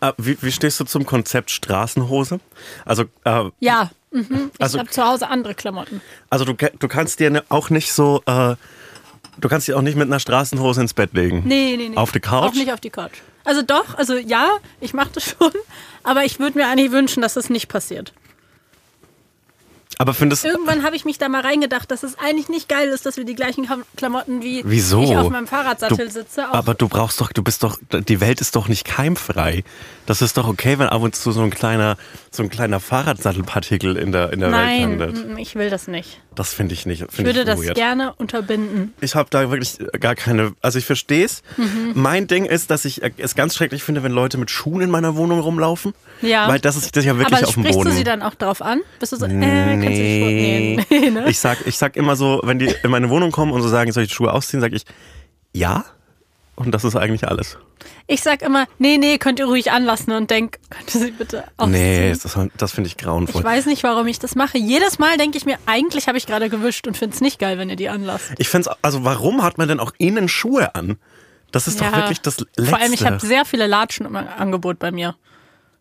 Äh, wie, wie stehst du zum Konzept Straßenhose? Also, äh, Ja, mhm. ich Also- habe zu Hause andere Klamotten. also du, du kannst dir ne- auch nicht so, äh, du kannst dich auch nicht mit einer Straßenhose ins Bett legen. Nee, nee, nee. Auf die Couch? Auch nicht auf die Couch. Also doch, also ja, ich mache das schon, aber ich würde mir eigentlich wünschen, dass das nicht passiert. Aber findest Irgendwann habe ich mich da mal reingedacht, dass es eigentlich nicht geil ist, dass wir die gleichen Klamotten wie Wieso? ich auf meinem Fahrradsattel du, sitze. Aber du brauchst doch, du bist doch, die Welt ist doch nicht keimfrei. Das ist doch okay, wenn ab und zu so ein kleiner, so ein kleiner Fahrradsattelpartikel in der, in der Nein, Welt landet. mm, ich will das nicht. Das finde ich nicht. Ich Find würde ich das gerne unterbinden. Ich habe da wirklich gar keine. Also ich verstehe es. Mhm. Mein Ding ist, dass ich es ganz schrecklich finde, wenn Leute mit Schuhen in meiner Wohnung rumlaufen. Ja. Weil das ist das ist ja wirklich aber auf dem sprichst Boden. du sie dann auch drauf an? Bist du so, äh, kannst du die Schuhe nee, nee, ne? Ich sag, ich sag immer so, wenn die in meine Wohnung kommen und so sagen, soll ich die Schuhe ausziehen, sage ich ja. Und das ist eigentlich alles. Ich sag immer, nee, nee, könnt ihr ruhig anlassen und denk, könnt ihr sie bitte ausziehen? Nee, das, das finde ich grauenvoll. Ich weiß nicht, warum ich das mache. Jedes Mal denke ich mir, eigentlich habe ich gerade gewischt und finde es nicht geil, wenn ihr die anlasst. Ich finde also warum hat man denn auch innen Schuhe an? Das ist doch wirklich das Letzte. Vor allem, ich habe sehr viele Latschen im Angebot bei mir.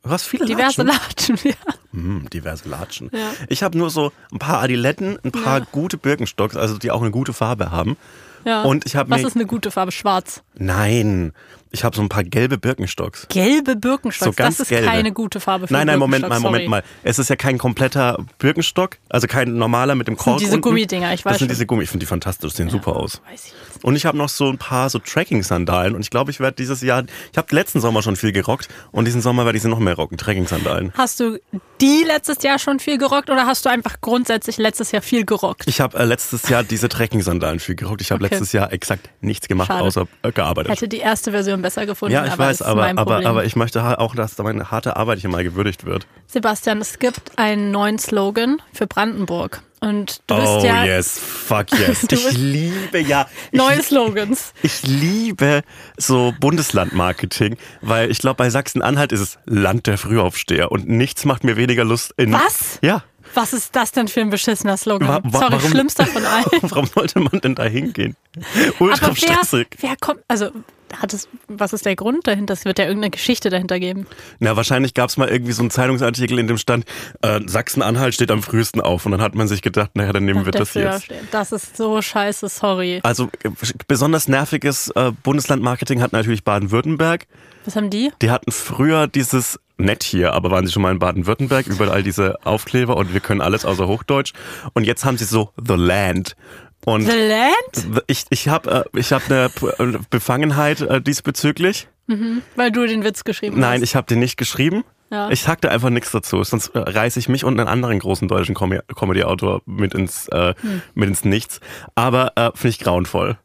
Was viele Diverse Latschen? Latschen, ja. Hm, diverse Latschen. Ja. Ich habe nur so ein paar Adiletten, ein paar gute Birkenstocks, also die auch eine gute Farbe haben. ja. Und ich habe Was ist eine gute Farbe? Schwarz. Nein, ich habe so ein paar gelbe Birkenstocks. Gelbe Birkenstocks. So ganz das ist gelbe. keine gute Farbe für Nein, nein, Moment mal, Moment sorry. mal. Es ist ja kein kompletter Birkenstock, also kein normaler mit dem sind Kork diese unten. Gummidinger, ich weiß Das sind schon. diese Gummi, ich finde die fantastisch, sehen super aus. Weiß ich. Und ich habe noch so ein paar so Trekking-Sandalen und ich glaube, ich werde dieses Jahr, ich habe letzten Sommer schon viel gerockt und diesen Sommer werde ich sie noch mehr rocken, Trekking-Sandalen. Hast du die letztes Jahr schon viel gerockt oder hast du einfach grundsätzlich letztes Jahr viel gerockt? Ich habe äh, letztes Jahr diese Trekking-Sandalen viel gerockt. Ich habe Okay. letztes Jahr exakt nichts gemacht, Schade. außer äh, gearbeitet. Hätte die erste Version besser gefunden. ja, ich aber weiß, aber, aber, aber ich möchte auch, dass meine harte Arbeit hier mal gewürdigt wird. Sebastian, es gibt einen neuen Slogan für Brandenburg. Und du bist oh ja yes, fuck yes. Ich liebe ja. Ich, neue Slogans. ich liebe so Bundeslandmarketing, weil ich glaube, bei Sachsen-Anhalt ist es Land der Frühaufsteher und nichts macht mir weniger Lust in. Was? Ja. Was ist das denn für ein beschissener Slogan? Wa- wa- Sorry, warum- schlimmster von allen. Warum sollte man denn da hingehen? Ultra Aber wer, stressig. wer kommt, also hat es, was ist der Grund dahinter? Es wird ja irgendeine Geschichte dahinter geben. Na, wahrscheinlich gab es mal irgendwie so einen Zeitungsartikel, in dem stand, äh, Sachsen-Anhalt steht am frühesten auf. Und dann hat man sich gedacht, naja, dann nehmen wir das jetzt. stehen. Das ist so scheiße, sorry. Also äh, besonders nerviges äh, Bundeslandmarketing hat natürlich Baden-Württemberg. Was haben die? Die hatten früher dieses nett hier, aber waren sie schon mal in Baden-Württemberg, überall diese Aufkleber und wir können alles außer Hochdeutsch. Und jetzt haben sie so The Land. Und The Land? ich, ich habe äh, ich hab eine P- Befangenheit äh, diesbezüglich. Weil du den Witz geschrieben Nein, hast. ich habe den nicht geschrieben. Ja. Ich sagte einfach nichts dazu, sonst äh, reiße ich mich und einen anderen großen deutschen Com Comedy-Autor mit ins äh, Hm. mit ins Nichts. Aber äh, finde ich grauenvoll.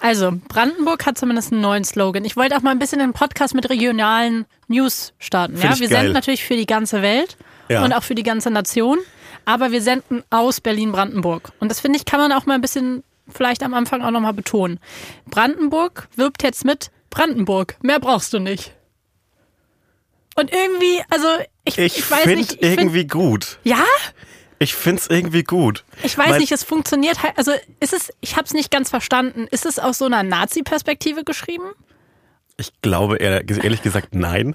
Also, Brandenburg hat zumindest einen neuen Slogan. Ich wollte auch mal ein bisschen einen Podcast mit regionalen News starten. Find Ja? Wir geil. senden natürlich für die ganze Welt Ja. und auch für die ganze Nation, aber wir senden aus Berlin-Brandenburg. Und das finde ich, kann man auch mal ein bisschen vielleicht am Anfang auch nochmal betonen. Brandenburg wirbt jetzt mit Brandenburg. Mehr brauchst du nicht. Und irgendwie, also ich, Ich, ich weiß finde nicht. Ich find, irgendwie gut. ja? Ich finde es irgendwie gut. Ich weiß Weil- nicht, es funktioniert halt. Also ist es, ich habe es nicht ganz verstanden. Ist es aus so einer Nazi-Perspektive geschrieben? Ich glaube ehr- ehrlich gesagt nein.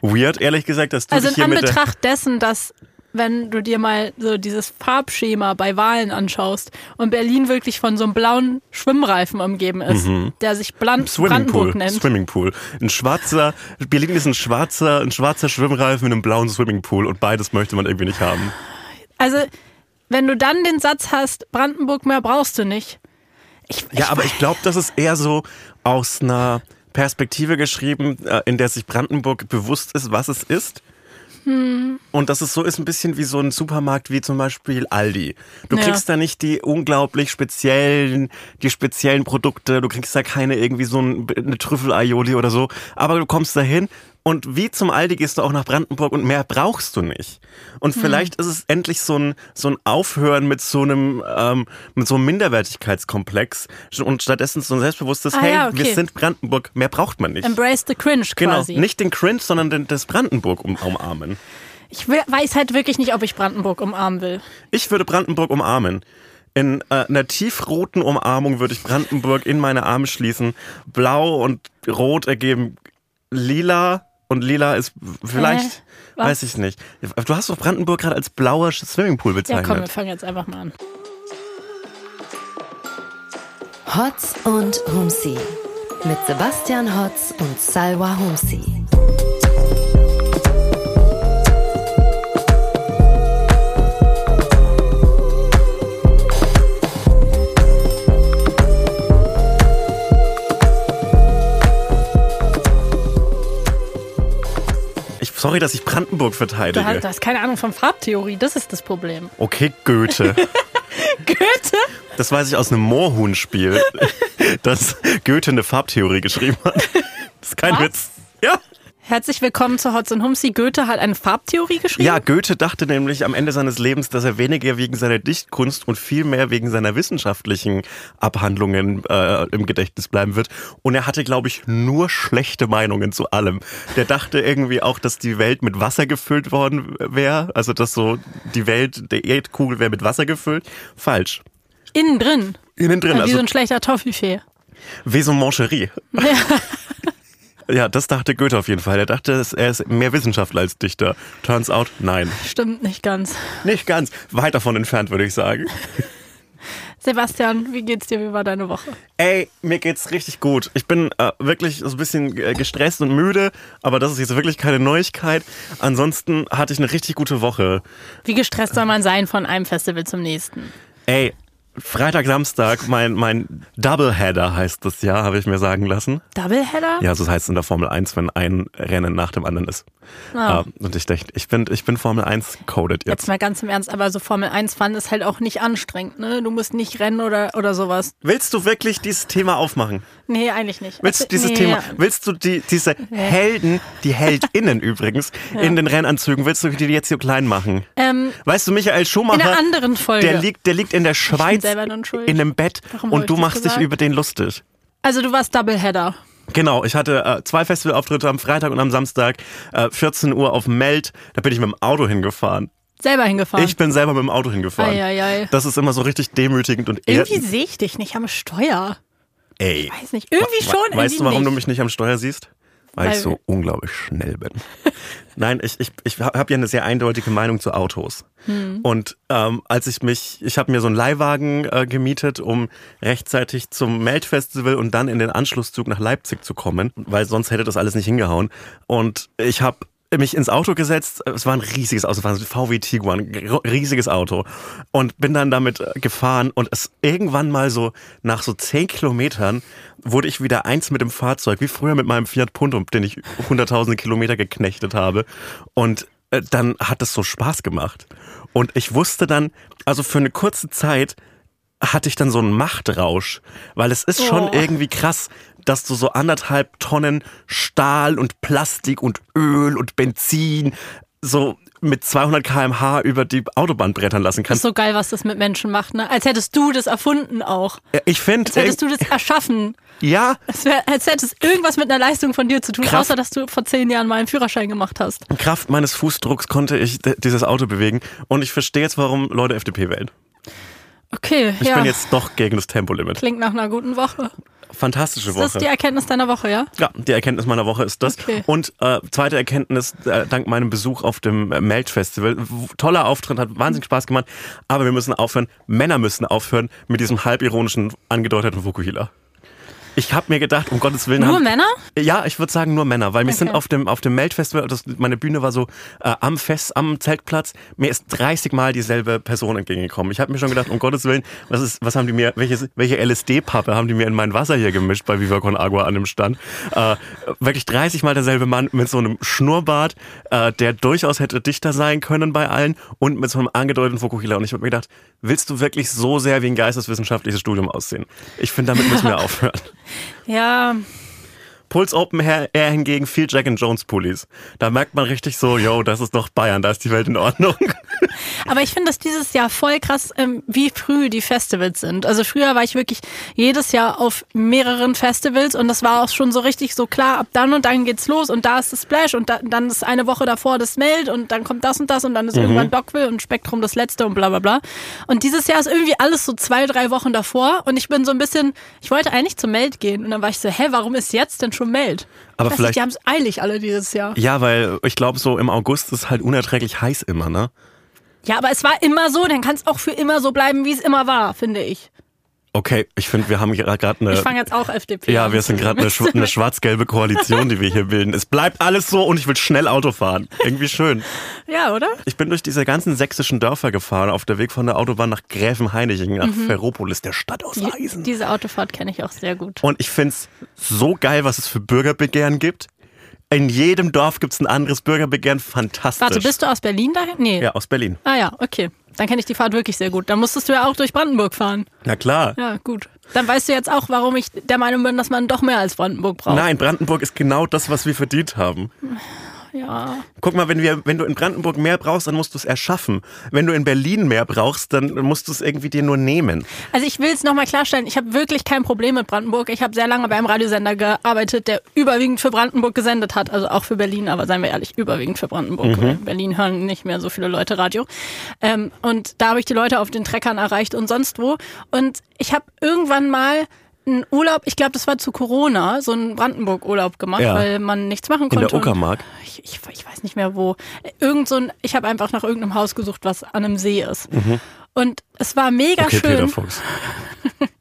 Weird, ehrlich gesagt, dass du Also dich in hier der, Anbetracht dessen, dass wenn du dir mal so dieses Farbschema bei Wahlen anschaust und Berlin wirklich von so einem blauen Schwimmreifen umgeben ist, der sich Blan Brandenburg Swimmingpool, nennt. Swimmingpool. Ein schwarzer, Berlin ist ein schwarzer, ein schwarzer Schwimmreifen mit einem blauen Swimmingpool und beides möchte man irgendwie nicht haben. Also wenn du dann den Satz hast, Brandenburg mehr brauchst du nicht. Ich, Ja, aber ich glaube, das ist eher so aus einer Perspektive geschrieben, äh, in der sich Brandenburg bewusst ist, was es ist. Hm. Und dass es so ist ein bisschen wie so ein Supermarkt wie zum Beispiel Aldi. Du Ja. kriegst da nicht die unglaublich speziellen, die speziellen Produkte, du kriegst da keine irgendwie so ein, eine Trüffel-Aioli oder so, aber du kommst da hin und wie zum Aldi gehst du auch nach Brandenburg und mehr brauchst du nicht. Und Hm. vielleicht ist es endlich so ein, so ein Aufhören mit so einem, ähm, mit so einem Minderwertigkeitskomplex und stattdessen so ein selbstbewusstes, Ah, hey, ja, okay. wir sind Brandenburg, mehr braucht man nicht. Embrace the cringe Genau, quasi. nicht den Cringe, sondern den, das Brandenburg um, umarmen. Ich will, weiß halt wirklich nicht, ob ich Brandenburg umarmen will. Ich würde Brandenburg umarmen. In äh, einer tiefroten Umarmung würde ich Brandenburg in meine Arme schließen. Blau und Rot ergeben lila und lila ist vielleicht? Was? weiß ich nicht. Du hast doch Brandenburg gerade als blauer Swimmingpool Ja, bezeichnet. komm, wir fangen jetzt einfach mal an. Hotz und Humsi mit Sebastian Hotz und Salwa Humsi. Sorry, dass ich Brandenburg verteidige. du hast keine Ahnung von Farbtheorie, das ist das Problem. Okay, Goethe. Goethe? Das weiß ich aus einem Moorhuhn-Spiel, dass Goethe eine Farbtheorie geschrieben hat. Das ist kein Was? Witz. Ja. Herzlich willkommen zu Hotz und Humsi. Goethe hat eine Farbtheorie geschrieben. Ja, Goethe dachte nämlich am Ende seines Lebens, dass er weniger wegen seiner Dichtkunst und viel mehr wegen seiner wissenschaftlichen Abhandlungen äh, im Gedächtnis bleiben wird. Und er hatte, glaube ich, nur schlechte Meinungen zu allem. Der dachte irgendwie auch, dass die Welt mit Wasser gefüllt worden wäre. Also, dass so die Welt, der Erdkugel wäre mit Wasser gefüllt. Falsch. Innen drin. Innen drin, Ja, wie also so ein schlechter Toffifee. Vaison Mancherie. Ja. Ja, das dachte Goethe auf jeden Fall. Er dachte, er ist mehr Wissenschaftler als Dichter. Turns out, nein. Stimmt nicht ganz. Nicht ganz. Weit davon entfernt, würde ich sagen. Sebastian, wie geht's dir? Wie war deine Woche? Ey, mir geht's richtig gut. Ich bin äh, wirklich so ein bisschen äh, gestresst und müde, aber das ist jetzt wirklich keine Neuigkeit. Ansonsten hatte ich eine richtig gute Woche. Wie gestresst soll man sein von einem Festival zum nächsten? Ey, Freitag, Samstag, mein, mein Doubleheader heißt das ja, habe ich mir sagen lassen. Doubleheader? Ja, so heißt es in der Formel 1, wenn ein Rennen nach dem anderen ist. Ah. Äh, und ich dachte, ich bin, ich bin Formel 1 coded jetzt. Jetzt mal ganz im Ernst, aber so Formel 1 fahren ist halt auch nicht anstrengend, ne? Du musst nicht rennen oder, oder sowas. Willst du wirklich dieses Thema aufmachen? Nee, eigentlich nicht. Willst du Also, dieses nee. Thema, willst du die, diese Helden, die HeldInnen übrigens, in den Rennanzügen, willst du die jetzt so klein machen? Ähm, Weißt du, Michael in Schumacher, einer anderen Folge. der liegt, der liegt in der Schweiz schuld. in einem Bett Warum und ich du machst dich gesagt? über den lustig. also du warst Doubleheader. Genau, ich hatte äh, zwei Festivalauftritte am Freitag und am Samstag, äh, 14 Uhr auf Meld, da bin ich mit dem Auto hingefahren. Selber hingefahren. Ich bin selber mit dem Auto hingefahren. Eieiei. Das ist immer so richtig demütigend und Irgendwie sehe ich dich nicht am Steuer. Ey. Weiß nicht. Irgendwie schon, wa- Weißt irgendwie du, warum nicht. du mich nicht am Steuer siehst? Weil, Weil- ich so unglaublich schnell bin. Nein, ich, ich, ich habe ja eine sehr eindeutige Meinung zu Autos. Hm. Und ähm, als ich mich, ich habe mir so einen Leihwagen äh, gemietet, um rechtzeitig zum Meldfestival und dann in den Anschlusszug nach Leipzig zu kommen, weil sonst hätte das alles nicht hingehauen. Und ich habe mich ins Auto gesetzt. Es war ein riesiges Auto, es war ein VW Tiguan, riesiges Auto. Und bin dann damit äh, gefahren und es irgendwann mal so nach so zehn Kilometern wurde ich wieder eins mit dem Fahrzeug, wie früher mit meinem Fiat Punto, den ich hunderttausende Kilometer geknechtet habe. Und äh, dann hat es so Spaß gemacht. Und ich wusste dann, also für eine kurze Zeit hatte ich dann so einen Machtrausch, weil es ist schon Oh. irgendwie krass, dass du so anderthalb Tonnen Stahl und Plastik und Öl und Benzin so mit 200 km/h über die Autobahn brettern lassen Ist kannst. so geil, was das mit Menschen macht, ne? Als hättest du das erfunden auch. Ich finde, Als hättest du das erschaffen. ja, Es wär, als hättest irgendwas mit einer Leistung von dir zu tun, Kraft. außer dass du vor zehn Jahren mal einen Führerschein gemacht hast. Kraft meines Fußdrucks konnte ich dieses Auto bewegen und ich verstehe jetzt, warum Leute FDP wählen. Okay, Ich ja. bin jetzt doch gegen das Tempolimit. Klingt nach einer guten Woche. Fantastische Ist das Woche. die Erkenntnis deiner Woche, ja? Ja, die Erkenntnis meiner Woche ist das. Okay. Und äh, zweite Erkenntnis, äh, dank meinem Besuch auf dem äh, Melt-Festival. W- Toller Auftritt, hat wahnsinnig Spaß gemacht. Aber wir müssen aufhören, Männer müssen aufhören mit diesem halbironischen, angedeuteten Fukuhila. Ich habe mir gedacht, um Gottes Willen. Nur haben, Männer? Ja, ich würde sagen nur Männer, weil wir sind Okay. auf dem, auf dem Melt-Festival, das, meine Bühne war so äh, am Fest, am Zeltplatz, mir ist 30 Mal dieselbe Person entgegengekommen. Ich habe mir schon gedacht, um Gottes Willen, was ist, was haben die mir, welches, welche LSD-Pappe haben die mir in mein Wasser hier gemischt bei Viva Con Agua an dem Stand? Äh, wirklich 30 Mal derselbe Mann mit so einem Schnurrbart, äh, der durchaus hätte dichter sein können bei allen und mit so einem angedeuteten Fukuhila. Und ich habe mir gedacht, willst du wirklich so sehr wie ein geisteswissenschaftliches Studium aussehen? Ich finde, damit müssen wir aufhören. Ja, Puls Open Air hingegen viel Jack and Jones Pullis. Da merkt man richtig so, yo, das ist doch Bayern, da ist die Welt in Ordnung. Aber ich finde das dieses Jahr voll krass, ähm, wie früh die Festivals sind. Also früher war ich wirklich jedes Jahr auf mehreren Festivals und das war auch schon so richtig so klar, ab dann und dann geht's los und da ist das Splash und da, dann ist eine Woche davor das Meld und dann kommt das und das und dann ist Mhm. irgendwann Dockville und Spektrum das letzte und bla bla bla. Und dieses Jahr ist irgendwie alles so zwei, drei Wochen davor und ich bin so ein bisschen, ich wollte eigentlich zum Meld gehen und dann war ich so, hä, warum ist jetzt denn schon Meld? Aber vielleicht- nicht, die haben es eilig alle dieses Jahr. Ja, weil ich glaube, so im August ist halt unerträglich heiß immer, ne? Ja, aber es war immer so, dann kann es auch für immer so bleiben, wie es immer war, finde ich. Okay, ich finde, wir haben gerade eine. Ich fange jetzt auch FDP Ja, an. wir sind gerade eine, eine schwarz-gelbe Koalition, die wir hier bilden. Es bleibt alles so und ich will schnell Auto fahren. Irgendwie schön. Ja, oder? Ich bin durch diese ganzen sächsischen Dörfer gefahren, auf der Weg von der Autobahn nach Gräfenhainichen, nach Ferropolis, der Stadt aus Mhm. Die, Eisen. diese Autofahrt kenne ich auch sehr gut. Und ich find's so geil, was es für Bürgerbegehren gibt. In jedem Dorf gibt's ein anderes Bürgerbegehren. Fantastisch. Warte, bist du aus Berlin dahin? Nee. Ja, aus Berlin. Ah ja, okay. Dann kenne ich die Fahrt wirklich sehr gut. Dann musstest du ja auch durch Brandenburg fahren. Na klar. Ja, gut. Dann weißt du jetzt auch, warum ich der Meinung bin, dass man doch mehr als Brandenburg braucht. Nein, Brandenburg ist genau das, was wir verdient haben. Ja. Guck mal, wenn, wir, wenn du in Brandenburg mehr brauchst, dann musst du es erschaffen. Wenn du in Berlin mehr brauchst, dann musst du es irgendwie dir nur nehmen. Also ich will es nochmal klarstellen, ich habe wirklich kein Problem mit Brandenburg. Ich habe sehr lange bei einem Radiosender gearbeitet, der überwiegend für Brandenburg gesendet hat. Also auch für Berlin, aber seien wir ehrlich, überwiegend für Brandenburg. In Berlin hören nicht mehr so viele Leute Radio. Ähm, und da habe ich die Leute auf den Treckern erreicht und sonst wo. Und ich habe irgendwann mal einen Urlaub, ich glaube, das war zu Corona, so einen Brandenburg-Urlaub gemacht, Ja. weil man nichts machen In konnte. der Uckermark. Ich, ich, ich weiß nicht mehr wo. Irgend so ein, ich habe einfach nach irgendeinem Haus gesucht, was an einem See ist. Und es war mega Mhm. Okay, Peter schön. Fuchs.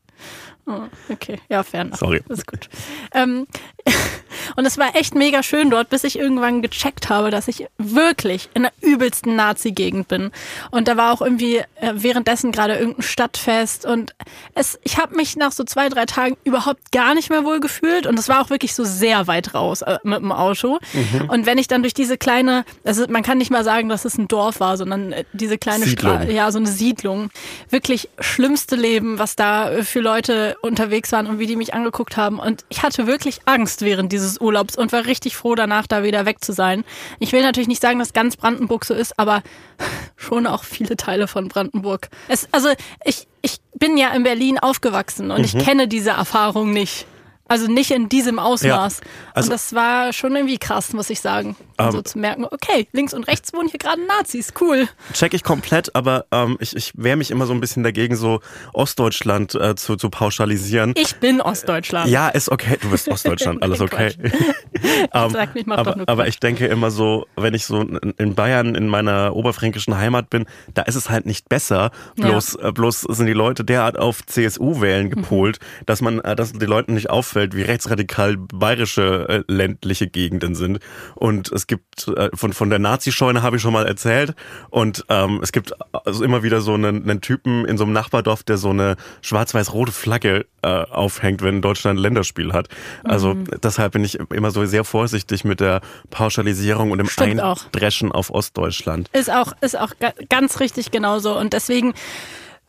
Okay, ja, fair enough. Sorry. Das ist gut. Ähm, und es war echt mega schön dort, bis ich irgendwann gecheckt habe, dass ich wirklich in der übelsten Nazi-Gegend bin. Und da war auch irgendwie äh, währenddessen gerade irgendein Stadtfest. Und es, ich habe mich nach so zwei, drei Tagen überhaupt gar nicht mehr wohl gefühlt. Und es war auch wirklich so sehr weit raus äh, mit dem Auto. Mhm. Und wenn ich dann durch diese kleine, also man kann nicht mal sagen, dass es ein Dorf war, sondern äh, diese kleine Siedlung. Straße, ja, so eine Siedlung. Wirklich schlimmste Leben, was da äh, für Leute unterwegs waren und wie die mich angeguckt haben. Und ich hatte wirklich Angst während dieses Urlaubs und war richtig froh danach, da wieder weg zu sein. Ich will natürlich nicht sagen, dass ganz Brandenburg so ist, aber schon auch viele Teile von Brandenburg. Es, also ich, ich bin ja in Berlin aufgewachsen und ich kenne diese Erfahrung nicht. Also nicht in diesem Ausmaß. also- und das war schon irgendwie krass, muss ich sagen. Also Ähm, zu merken, okay, links und rechts wohnen hier gerade Nazis, cool. Check ich komplett, aber ähm, ich, ich wehre mich immer so ein bisschen dagegen, so Ostdeutschland äh, zu, zu pauschalisieren. Ich bin Ostdeutschland. Ja, ist okay. Du bist Ostdeutschland, alles okay. Ähm, Sag mich, mach doch aber, nur aber ich denke immer so, wenn ich so in Bayern in meiner oberfränkischen Heimat bin, da ist es halt nicht besser. Bloß, äh, bloß sind die Leute derart auf CSU wählen Mhm. gepolt, dass man, äh, dass den Leuten nicht auffällt, wie rechtsradikal bayerische äh, ländliche Gegenden sind. Und es gibt äh, von von der Nazi-Scheune habe ich schon mal erzählt. Und ähm, es gibt also immer wieder so einen, einen Typen in so einem Nachbardorf, der so eine schwarz-weiß-rote Flagge äh, aufhängt, wenn Deutschland ein Länderspiel hat. Also Mhm. deshalb bin ich immer so sehr vorsichtig mit der Pauschalisierung und dem Stimmt auch. Eindreschen auf Ostdeutschland. Ist auch, ist auch ga- ganz richtig genauso. Und deswegen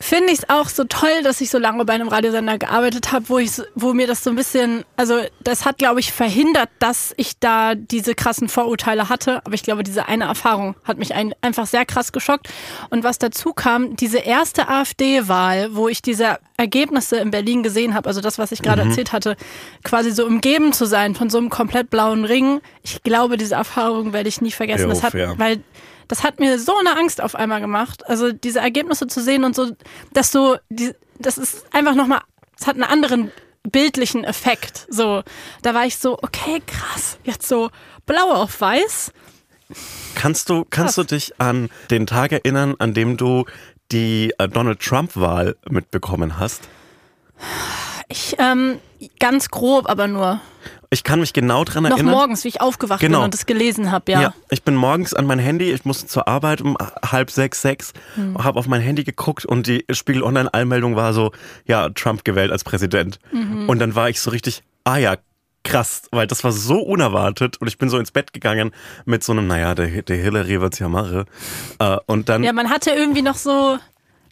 finde ich es auch so toll, dass ich so lange bei einem Radiosender gearbeitet habe, wo ich, wo mir das so ein bisschen, also das hat, glaube ich, verhindert, dass ich da diese krassen Vorurteile hatte. Aber ich glaube, diese eine Erfahrung hat mich ein, einfach sehr krass geschockt. Und was dazu kam, diese erste AfD-Wahl, wo ich diese Ergebnisse in Berlin gesehen habe, also das, was ich gerade erzählt hatte, quasi so umgeben zu sein von so einem komplett blauen Ring. Ich glaube, diese Erfahrung werde ich nie vergessen. Jo, das hat, fair. weil das hat mir so eine Angst auf einmal gemacht. Also diese Ergebnisse zu sehen und so, dass du, die, das ist einfach nochmal, es hat einen anderen bildlichen Effekt. So, da war ich so, okay, krass, jetzt so blau auf weiß. Kannst du, kannst du dich an den Tag erinnern, an dem du die äh, Donald Trump-Wahl mitbekommen hast? Ich, ähm, ganz grob, aber nur. Ich kann mich genau dran Noch erinnern. morgens, wie ich aufgewacht Genau. bin und es gelesen habe, ja. Ja. ich bin morgens an mein Handy, ich musste zur Arbeit um halb sechs, sechs, Hm. habe auf mein Handy geguckt und die Spiegel Online-Allmeldung war so, ja, Trump gewählt als Präsident. Mhm. Und dann war ich so richtig, ah ja, krass, weil das war so unerwartet und ich bin so ins Bett gegangen mit so einem, naja, der, der Hillary wird's ja mache. Äh, und dann, Ja, man hatte irgendwie noch so,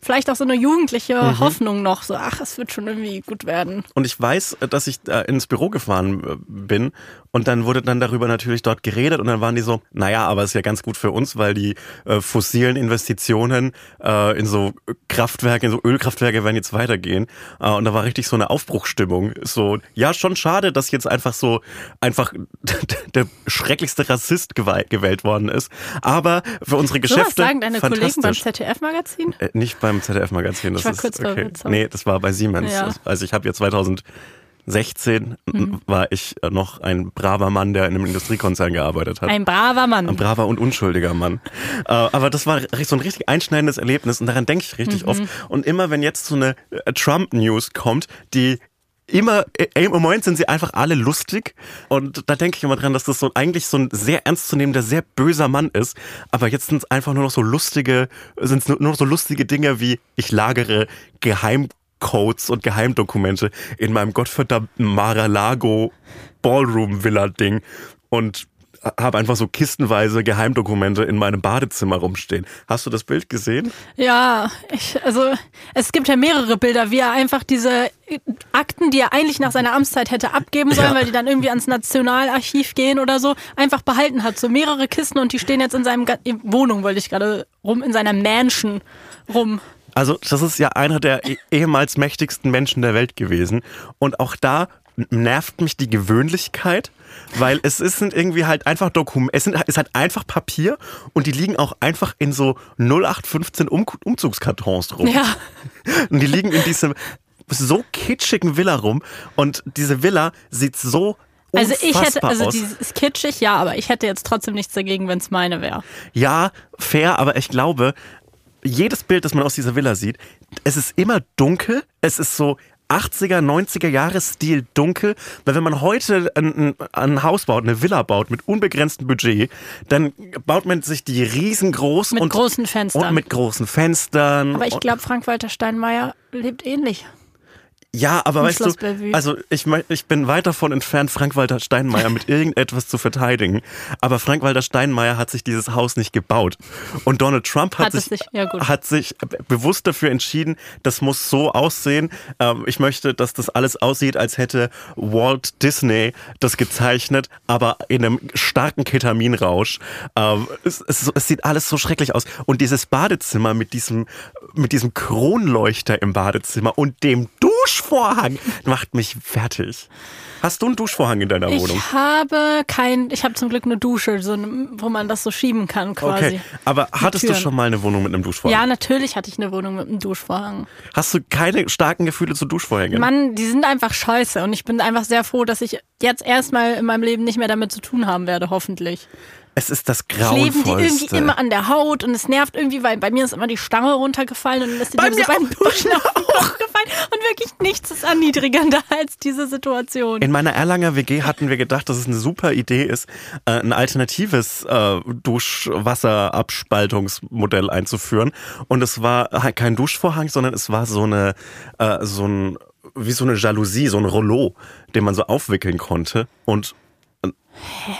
vielleicht auch so eine jugendliche Mhm. Hoffnung noch, so, ach, es wird schon irgendwie gut werden. Und ich weiß, dass ich äh, ins Büro gefahren äh, bin Und dann wurde dann darüber natürlich dort geredet und dann waren die so, naja, aber ist ja ganz gut für uns, weil die äh, fossilen Investitionen äh, in so Kraftwerke, in so Ölkraftwerke werden jetzt weitergehen. Äh, und da war richtig so eine Aufbruchstimmung. So, ja, schon schade, dass jetzt einfach so einfach der schrecklichste Rassist gewählt worden ist. Aber für unsere Geschäfte. So was sagen deine Kollegen beim ZDF-Magazin? Äh, nicht beim ZDF-Magazin. Ich war kurz okay. Nee, das war bei Siemens. Ja. Also ich habe ja 2000 16 mhm. war ich noch ein braver Mann, der in einem Industriekonzern gearbeitet hat. Ein braver Mann. Ein braver und unschuldiger Mann. Äh, aber das war so ein richtig einschneidendes Erlebnis und daran denke ich richtig mhm. oft. Und immer wenn jetzt so eine äh, Trump-News kommt, die immer, äh, im Moment sind sie einfach alle lustig. Und da denke ich immer dran, dass das so eigentlich so ein sehr ernstzunehmender, sehr böser Mann ist. Aber jetzt sind es einfach nur noch so lustige, sind es nur noch so lustige Dinge wie ich lagere geheim Codes und Geheimdokumente in meinem gottverdammten Mar-a-Lago Ballroom Villa Ding und habe einfach so kistenweise Geheimdokumente in meinem Badezimmer rumstehen. Hast du das Bild gesehen? Ja, ich, also es gibt ja mehrere Bilder, wie er einfach diese Akten, die er eigentlich nach seiner Amtszeit hätte abgeben sollen, ja. weil die dann irgendwie ans Nationalarchiv gehen oder so, einfach behalten hat. So mehrere Kisten und die stehen jetzt in seinem Wohnung, wollte ich gerade rum, in seiner Mansion rum. Also das ist ja einer der e-, ehemals mächtigsten Menschen der Welt gewesen. Und auch da nervt mich die Gewöhnlichkeit, weil es ist sind irgendwie halt einfach Dokumente, es ist halt einfach Papier und die liegen auch einfach in so 0815 um Umzugskartons rum. Ja. Und die liegen in diesem so kitschigen Villa rum und diese Villa sieht so also ich hätte, also aus. ist kitschig, ja, aber ich hätte jetzt trotzdem nichts dagegen, wenn es meine wäre. Ja, fair, aber ich glaube, jedes Bild, das man aus dieser Villa sieht, es ist immer dunkel, es ist so 80er, 90er Jahre Stil dunkel, weil wenn man heute ein, ein, Haus baut, eine Villa baut mit unbegrenztem Budget, dann baut man sich die riesengroß mit und, großen Fenstern. Und mit großen Fenstern. Aber ich glaube, Frank-Walter Steinmeier lebt ähnlich. Ja, aber weißt du, also ich, ich bin weit davon entfernt, Frank-Walter Steinmeier mit irgendetwas zu verteidigen. Aber Frank-Walter Steinmeier hat sich dieses Haus nicht gebaut. Und Donald Trump hat, hat sich, sich ja, hat sich bewusst dafür entschieden, das muss so aussehen. Ähm, ich möchte, dass das alles aussieht, als hätte Walt Disney das gezeichnet, aber in einem starken Ketaminrausch. Ähm, es, es, es sieht alles so schrecklich aus. Und dieses Badezimmer mit diesem, mit diesem Kronleuchter im Badezimmer und dem Dusch Duschvorhang macht mich fertig. Hast du einen Duschvorhang in deiner Wohnung? Ich habe kein, ich habe zum Glück eine Dusche, so, wo man das so schieben kann quasi. Okay, aber hattest du schon mal eine Wohnung mit einem Duschvorhang? Ja, natürlich hatte ich eine Wohnung mit einem Duschvorhang. Hast du keine starken Gefühle zu Duschvorhängen? Mann, die sind einfach scheiße und ich bin einfach sehr froh, dass ich jetzt erstmal in meinem Leben nicht mehr damit zu tun haben werde, hoffentlich. Es ist das Grauenvollste. Kleben die irgendwie immer an der Haut und es nervt irgendwie, weil bei mir ist immer die Stange runtergefallen und dann ist die bei mir so beim Duschen auf den Kopf gefallen und wirklich nichts ist erniedrigender als diese Situation. In meiner Erlanger WG hatten wir gedacht, dass es eine super Idee ist, äh, ein alternatives äh, Duschwasserabspaltungsmodell einzuführen und es war kein Duschvorhang, sondern es war so eine äh, so ein wie so eine Jalousie, so ein Rollo, den man so aufwickeln konnte und Hä?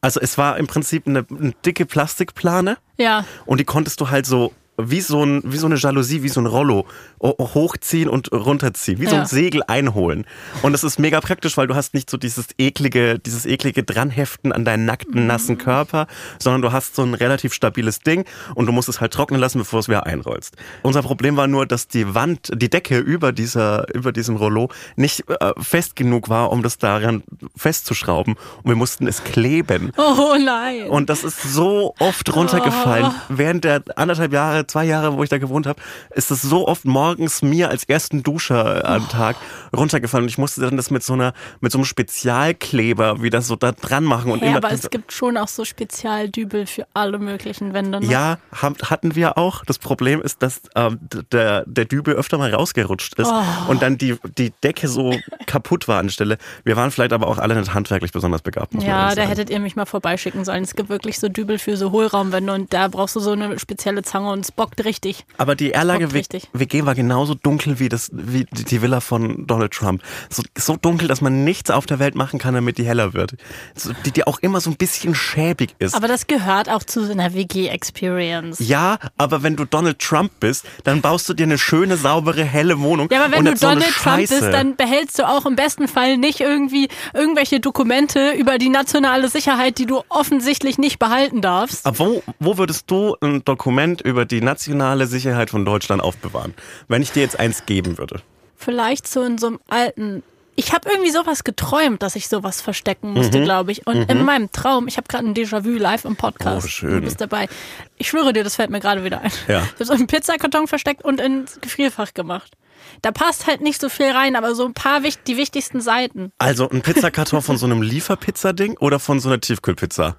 Also es war im Prinzip eine, eine dicke Plastikplane. Ja. Und die konntest du halt so wie so, ein, wie so eine Jalousie, wie so ein Rollo hochziehen und runterziehen, wie ja. so ein Segel einholen. Und das ist mega praktisch, weil du hast nicht so dieses eklige, dieses eklige Dranheften an deinen nackten, mhm. nassen Körper, sondern du hast so ein relativ stabiles Ding und du musst es halt trocknen lassen, bevor es wieder einrollst. Unser Problem war nur, dass die Wand, die Decke über dieser, über diesem Rollo nicht äh, fest genug war, um das daran festzuschrauben. Und wir mussten es kleben. Oh nein. Und das ist so oft runtergefallen. Oh. Während der anderthalb Jahre zwei Jahre, wo ich da gewohnt habe, ist es so oft morgens mir als ersten Duscher am oh. Tag runtergefallen. Und ich musste dann das mit so einer, mit so einem Spezialkleber wieder so da dran machen. Und hey, immer, aber es gibt schon auch so Spezialdübel für alle möglichen Wände. Ne? Ja, hatten wir auch. Das Problem ist, dass ähm, der, der Dübel öfter mal rausgerutscht ist oh. und dann die, die Decke so kaputt war anstelle. Wir waren vielleicht aber auch alle nicht handwerklich besonders begabt. ja, da hättet ihr mich mal vorbeischicken sollen. Es gibt wirklich so Dübel für so Hohlraumwände und da brauchst du so eine spezielle Zange und bockt richtig. Aber die Erlage. WG war genauso dunkel wie, das, wie die Villa von Donald Trump. So, so dunkel, dass man nichts auf der Welt machen kann, damit die heller wird. So, die, die auch immer so ein bisschen schäbig ist. Aber das gehört auch zu so einer WG-Experience. ja, aber wenn du Donald Trump bist, dann baust du dir eine schöne, saubere, helle Wohnung. Ja, aber wenn du nicht so Donald Trump Scheiße. bist, dann behältst du auch im besten Fall nicht irgendwie irgendwelche Dokumente über die nationale Sicherheit, die du offensichtlich nicht behalten darfst. Aber wo, wo würdest du ein Dokument über die nationale Sicherheit von Deutschland aufbewahren, wenn ich dir jetzt eins geben würde? Vielleicht so in so einem alten. Ich habe irgendwie sowas geträumt, dass ich sowas verstecken musste, glaube ich. Und in meinem Traum, ich habe gerade ein Déjà-vu live im Podcast. Oh, schön. Du bist dabei. Ich schwöre dir, das fällt mir gerade wieder ein. Ja. Ich habe so einen Pizzakarton versteckt und ins Gefrierfach gemacht. Da passt halt nicht so viel rein, aber so ein paar die wichtigsten Seiten. Also ein Pizzakarton von so einem Lieferpizza-Ding oder von so einer Tiefkühlpizza?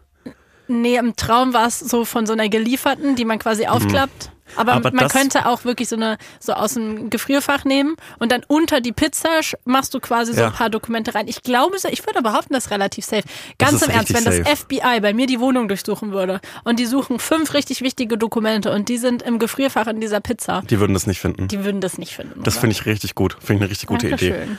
Nee, im Traum war es so von so einer gelieferten, die man quasi aufklappt. Aber, Mhm. Aber man das- könnte auch wirklich so eine so aus dem Gefrierfach nehmen und dann unter die Pizza machst du quasi so Ja. ein paar Dokumente rein. Ich glaube, ich würde behaupten, das ist relativ safe. Ganz ist im Ernst, richtig wenn das safe. FBI bei mir die Wohnung durchsuchen würde und die suchen fünf richtig wichtige Dokumente und die sind im Gefrierfach in dieser Pizza, Die würden das nicht finden. die würden das nicht finden. Das oder? finde ich richtig gut. Finde ich eine richtig gute Idee. Dankeschön.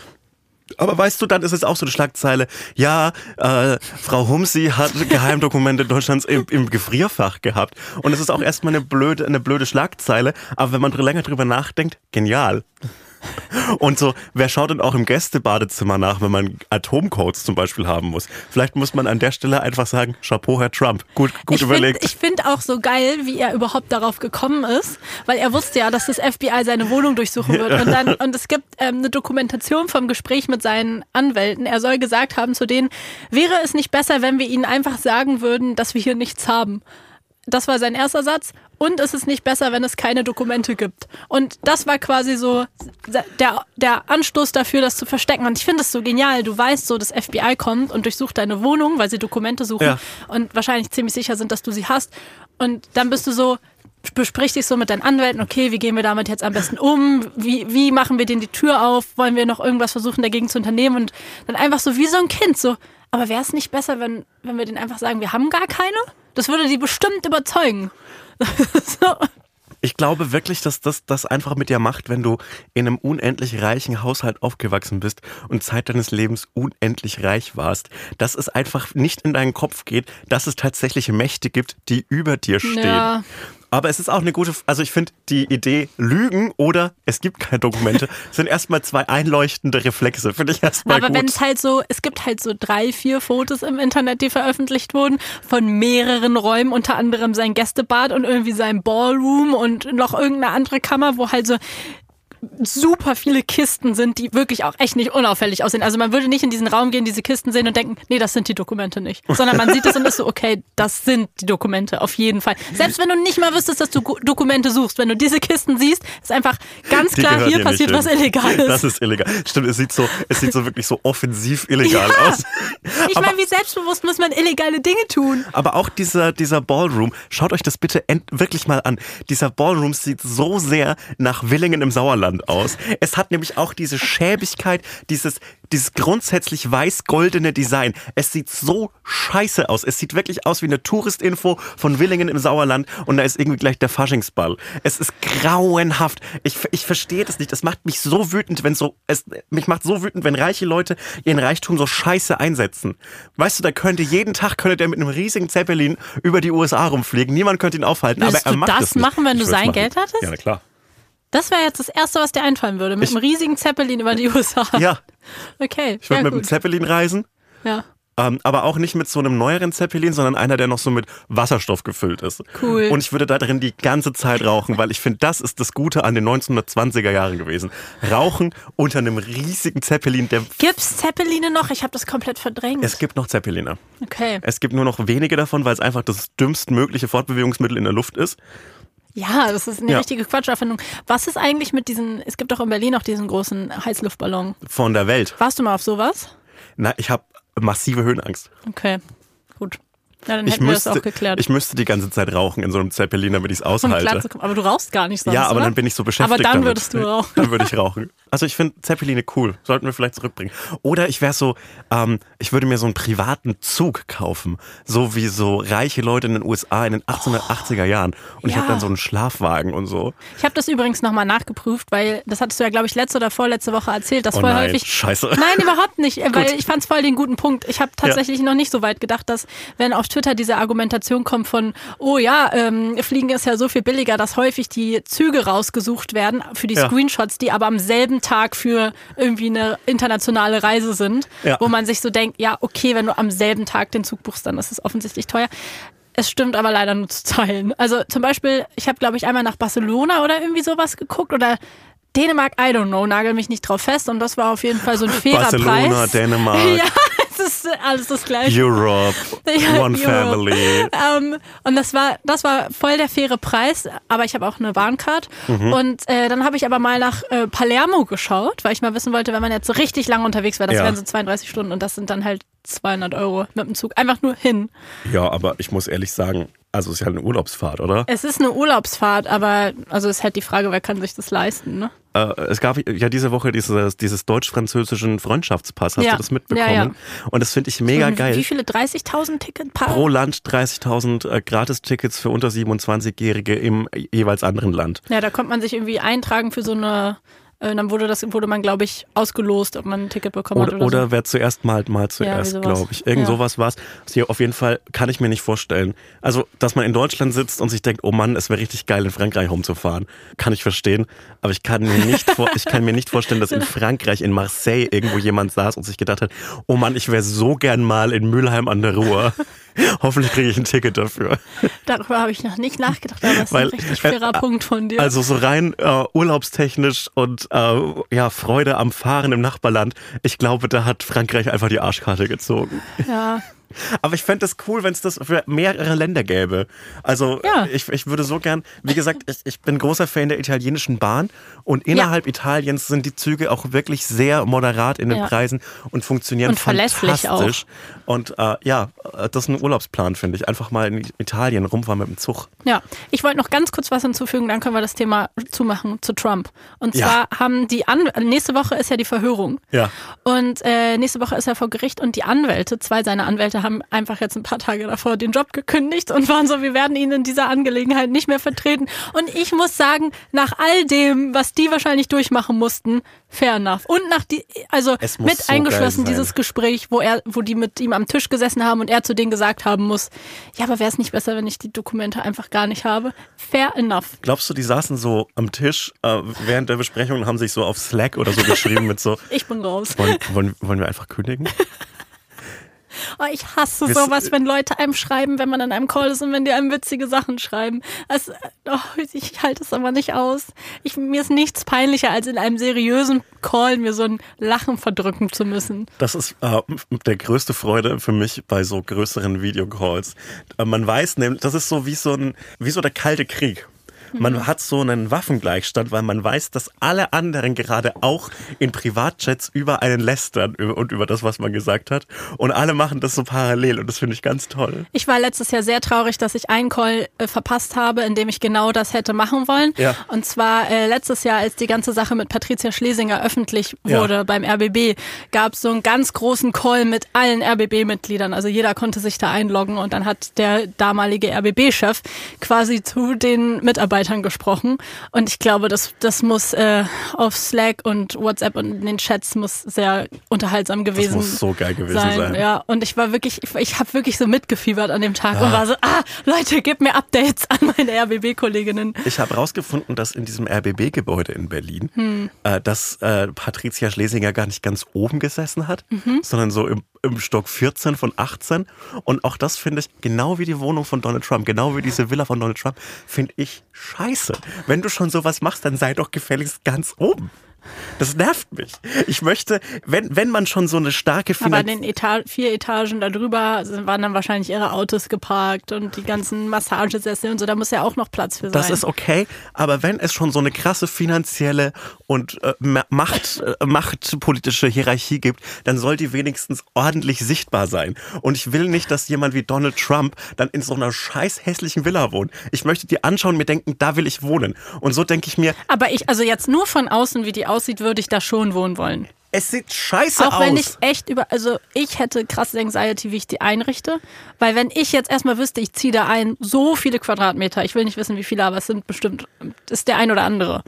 Aber weißt du, dann ist es auch so eine Schlagzeile. Ja, äh, Frau Humsi hat Geheimdokumente Deutschlands im, im Gefrierfach gehabt. Und es ist auch erstmal eine blöde, eine blöde Schlagzeile. Aber wenn man länger drüber nachdenkt, genial. Und so, wer schaut denn auch im Gästebadezimmer nach, wenn man Atomcodes zum Beispiel haben muss? Vielleicht muss man an der Stelle einfach sagen, Chapeau, Herr Trump. Gut, gut ich find- überlegt. Ich finde auch so geil, wie er überhaupt darauf gekommen ist, weil er wusste ja, dass das FBI seine Wohnung durchsuchen wird. Und, dann, und es gibt ähm, eine Dokumentation vom Gespräch mit seinen Anwälten. Er soll gesagt haben zu denen, wäre es nicht besser, wenn wir ihnen einfach sagen würden, dass wir hier nichts haben. Das war sein erster Satz. Und es ist nicht besser, wenn es keine Dokumente gibt. Und das war quasi so der, der Anstoß dafür, das zu verstecken. Und ich finde es so genial. Du weißt so, das FBI kommt und durchsucht deine Wohnung, weil sie Dokumente suchen Ja. und wahrscheinlich ziemlich sicher sind, dass du sie hast. Und dann bist du so, besprichst dich so mit deinen Anwälten, okay, wie gehen wir damit jetzt am besten um? Wie, wie machen wir denen die Tür auf? Wollen wir noch irgendwas versuchen, dagegen zu unternehmen? Und dann einfach so wie so ein Kind, so, aber wäre es nicht besser, wenn, wenn wir denen einfach sagen, wir haben gar keine? Das würde die bestimmt überzeugen. so. Ich glaube wirklich, dass das das einfach mit dir macht, wenn du in einem unendlich reichen Haushalt aufgewachsen bist und Zeit deines Lebens unendlich reich warst, dass es einfach nicht in deinen Kopf geht, dass es tatsächlich Mächte gibt, die über dir stehen. Ja. Aber es ist auch eine gute, also ich finde die Idee Lügen oder es gibt keine Dokumente sind erstmal zwei einleuchtende Reflexe. Finde ich erstmal Aber wenn es halt so, es gibt halt so drei, vier Fotos im Internet, die veröffentlicht wurden, von mehreren Räumen, unter anderem sein Gästebad und irgendwie sein Ballroom und noch irgendeine andere Kammer, wo halt so super viele Kisten sind, die wirklich auch echt nicht unauffällig aussehen. Also man würde nicht in diesen Raum gehen, diese Kisten sehen und denken, nee, das sind die Dokumente nicht. Sondern man sieht es und ist so, okay, das sind die Dokumente, auf jeden Fall. Selbst wenn du nicht mal wüsstest, dass du Dokumente suchst, wenn du diese Kisten siehst, ist einfach ganz Die klar, hier passiert was. Illegales. Das ist illegal. Stimmt, es sieht so, es sieht so wirklich so offensiv illegal Ja. aus. Ich meine, wie selbstbewusst muss man illegale Dinge tun? Aber auch dieser, dieser Ballroom, schaut euch das bitte wirklich mal an. Dieser Ballroom sieht so sehr nach Willingen im Sauerland aus. Es hat nämlich auch diese Schäbigkeit, dieses, dieses grundsätzlich weiß-goldene Design. Es sieht so scheiße aus. Es sieht wirklich aus wie eine Touristinfo von Willingen im Sauerland und da ist irgendwie gleich der Faschingsball. Es ist grauenhaft. Ich, ich verstehe das nicht. Es macht mich so wütend, wenn so, es, mich macht so wütend, wenn reiche Leute ihren Reichtum so scheiße einsetzen. Weißt du, da könnte jeden Tag könnte der mit einem riesigen Zeppelin über die USA rumfliegen. Niemand könnte ihn aufhalten. Würdest aber er du macht das nicht. machen, wenn Ich du sein machen. Geld hattest? Ja, na klar. Das wäre jetzt das Erste, was dir einfallen würde. Mit Ich- einem riesigen Zeppelin über die USA. Ja, Okay. ich würde ja, mit dem gut. Zeppelin reisen. Ja. Ähm, aber auch nicht mit so einem neueren Zeppelin, sondern einer, der noch so mit Wasserstoff gefüllt ist. Cool. Und ich würde da drin die ganze Zeit rauchen, weil ich finde, das ist das Gute an den 1920er Jahren gewesen. Rauchen unter einem riesigen Zeppelin, der Gibt's Zeppeline noch? Ich habe das komplett verdrängt. es gibt noch Zeppeline. okay. Es gibt nur noch wenige davon, weil es einfach das dümmstmögliche Fortbewegungsmittel in der Luft ist. Ja, das ist eine Ja. richtige Quatscherfindung. Was ist eigentlich mit diesen, es gibt doch in Berlin auch diesen großen Heißluftballon. Von der Welt. Warst du mal auf sowas? Na, ich habe massive Höhenangst. Okay, gut. Ja, dann Ich hätten wir das auch geklärt. ich müsste die ganze Zeit rauchen in so einem Zeppelin, damit ich es aushalte. Aber du rauchst gar nicht sonst, Ja, aber oder? dann bin ich so beschäftigt Aber dann damit. würdest du rauchen. Dann würde ich rauchen. Also ich finde Zeppeline cool. Sollten wir vielleicht zurückbringen. Oder ich wäre so, ähm, ich würde mir so einen privaten Zug kaufen. So wie so reiche Leute in den USA in den 1880er Jahren. Und ich Ja. habe dann so einen Schlafwagen und so. Ich habe das übrigens nochmal nachgeprüft, weil das hattest du ja, glaube ich, letzte oder vorletzte Woche erzählt, dass Oh voll nein, häufig. scheiße. Nein, überhaupt nicht, weil ich fand es voll den guten Punkt. Ich habe tatsächlich noch nicht so weit gedacht, dass wenn auf Twitter diese Argumentation kommt von, oh ja, ähm, Fliegen ist ja so viel billiger, dass häufig die Züge rausgesucht werden für die Ja. Screenshots, die aber am selben Tag für irgendwie eine internationale Reise sind, Ja. wo man sich so denkt, ja, okay, wenn du am selben Tag den Zug buchst, dann ist es offensichtlich teuer. Es stimmt aber leider nur zu teilen. Also zum Beispiel, ich habe, glaube ich, einmal nach Barcelona oder irgendwie sowas geguckt oder Dänemark, I don't know, nagel mich nicht drauf fest. Und das war auf jeden Fall so ein fairer Barcelona, Preis. Dänemark, Ja, es ist alles das Gleiche. Europe, Ja, One Europe. Family. Ähm, und das war, das war voll der faire Preis, aber ich habe auch eine Warncard. Mhm. Und äh, dann habe ich aber mal nach äh, Palermo geschaut, weil ich mal wissen wollte, wenn man jetzt so richtig lang unterwegs wäre, das Ja. wären so 32 Stunden und das sind dann halt 200 Euro mit dem Zug. Einfach nur hin. Ja, aber ich muss ehrlich sagen, also es ist ja eine Urlaubsfahrt, oder? Es ist eine Urlaubsfahrt, aber also ist halt die Frage, wer kann sich das leisten, ne? Äh, es gab ja diese Woche dieses, dieses deutsch-französischen Freundschaftspass. Hast Ja. du das mitbekommen? Ja, ja. Und das finde ich mega Und geil. Wie viele? 30.000 Ticket? Paar? Pro Land 30.000 äh, Gratistickets für unter 27-Jährige im jeweils anderen Land. Ja, da konnte man sich irgendwie eintragen für so eine. Äh, dann wurde das wurde man, glaube ich, ausgelost, ob man ein Ticket bekommen Oder, hat oder, oder so. wer zuerst malt, mal Ja, zuerst, sowas. glaube ich. Irgend Ja. sowas war's. Also hier auf jeden Fall kann ich mir nicht vorstellen. Also, dass man in Deutschland sitzt und sich denkt, oh Mann, es wäre richtig geil, in Frankreich rumzufahren. Kann ich verstehen. Aber ich kann mir nicht, vor, ich kann mir nicht vorstellen, dass in Frankreich, in Marseille irgendwo jemand saß und sich gedacht hat, oh Mann, ich wäre so gern mal in Mülheim an der Ruhr. Hoffentlich kriege ich ein Ticket dafür. Darüber habe ich noch nicht nachgedacht, aber das ist Weil, ein richtig äh, fairer Punkt von dir. Also so rein äh, urlaubstechnisch und äh, ja, Freude am Fahren im Nachbarland. Ich glaube, da hat Frankreich einfach die Arschkarte gezogen. ja. Aber ich fände es cool, wenn es das für mehrere Länder gäbe. Also Ja. ich, ich würde so gern, wie gesagt, ich, ich bin großer Fan der italienischen Bahn und innerhalb Italiens sind die Züge auch wirklich sehr moderat in den Ja. Preisen und funktionieren Und verlässlich fantastisch. Und äh, ja, das ist ein Urlaubsplan, finde ich. Einfach mal in Italien rumfahren mit dem Zug. Ja, ich wollte noch ganz kurz was hinzufügen, dann können wir das Thema zumachen zu Trump. Und Ja. zwar haben die An nächste Woche ist ja die Verhörung. Ja. Und äh, nächste Woche ist er vor Gericht und die Anwälte, zwei seiner Anwälte, haben einfach jetzt ein paar Tage davor den Job gekündigt und waren so, wir werden ihn in dieser Angelegenheit nicht mehr vertreten. Und ich muss sagen, nach all dem, was die wahrscheinlich durchmachen mussten, fair enough. Und nach die, also mit so eingeschlossen dieses Gespräch, wo er, wo die mit ihm am Tisch gesessen haben und er zu denen gesagt haben muss, ja, aber wäre es nicht besser, wenn ich die Dokumente einfach gar nicht habe? Fair enough. Glaubst du, die saßen so am Tisch äh, während der Besprechung und haben sich so auf Slack oder so geschrieben mit so, Ich bin raus. wollen, wollen, wollen wir einfach kündigen? Oh, ich hasse Wir- sowas, wenn Leute einem schreiben, wenn man in einem Call ist und wenn die einem witzige Sachen schreiben. Also, oh, ich halte es aber nicht aus. Ich, mir ist nichts peinlicher, als in einem seriösen Call mir so ein Lachen verdrücken zu müssen. Das ist äh, der größte Freude für mich bei so größeren Videocalls. Äh, man weiß nämlich, das ist so wie so ein, wie so der kalte Krieg. Man hat so einen Waffengleichstand, weil man weiß, dass alle anderen gerade auch in Privatchats über einen lästern und über das, was man gesagt hat. Und alle machen das so parallel und das finde ich ganz toll. Ich war letztes Jahr sehr traurig, dass ich einen Call äh, verpasst habe, in dem ich genau das hätte machen wollen. Ja. Und zwar äh, letztes Jahr, als die ganze Sache mit Patricia Schlesinger öffentlich Ja. wurde beim RBB, gab es so einen ganz großen Call mit allen RBB-Mitgliedern. Also jeder konnte sich da einloggen und dann hat der damalige RBB-Chef quasi zu den Mitarbeitern gesprochen. Und ich glaube, das, das muss äh, auf Slack und WhatsApp und in den Chats muss sehr unterhaltsam gewesen muss so geil gewesen sein. Ja, und ich war wirklich, ich, ich habe wirklich so mitgefiebert an dem Tag Ah. und war so, ah, Leute, gebt mir Updates an meine RBB-Kolleginnen. Ich habe rausgefunden, dass in diesem RBB-Gebäude in Berlin, Hm. äh, dass äh, Patricia Schlesinger gar nicht ganz oben gesessen hat, Mhm. sondern so im, im Stock 14 von 18. Und auch das finde ich, genau wie die Wohnung von Donald Trump, genau wie diese Villa von Donald Trump, finde ich scheiße. Wenn du schon sowas machst, dann sei doch gefälligst ganz oben. Das nervt mich. Ich möchte, wenn, wenn man schon so eine starke Aber in Finanz den Eta vier Etagen darüber waren dann wahrscheinlich ihre Autos geparkt und die ganzen Massagesessel und so, da muss ja auch noch Platz für sein. Das ist okay, aber wenn es schon so eine krasse finanzielle und äh, Ma- Macht, äh, machtpolitische Hierarchie gibt, dann soll die wenigstens ordentlich sichtbar sein. Und ich will nicht, dass jemand wie Donald Trump dann in so einer scheiß hässlichen Villa wohnt. Ich möchte die anschauen und mir denken, da will ich wohnen. Und so denke ich mir, Aber ich, also jetzt nur von außen, wie die aussieht, würde ich da schon wohnen wollen. Es sieht scheiße Auch aus. wenn ich echt über, also ich hätte krasse Anxiety, wie ich die einrichte. Weil wenn ich jetzt erstmal wüsste, ich ziehe da ein, so viele Quadratmeter, ich will nicht wissen, wie viele, aber es sind bestimmt, ist der ein oder andere.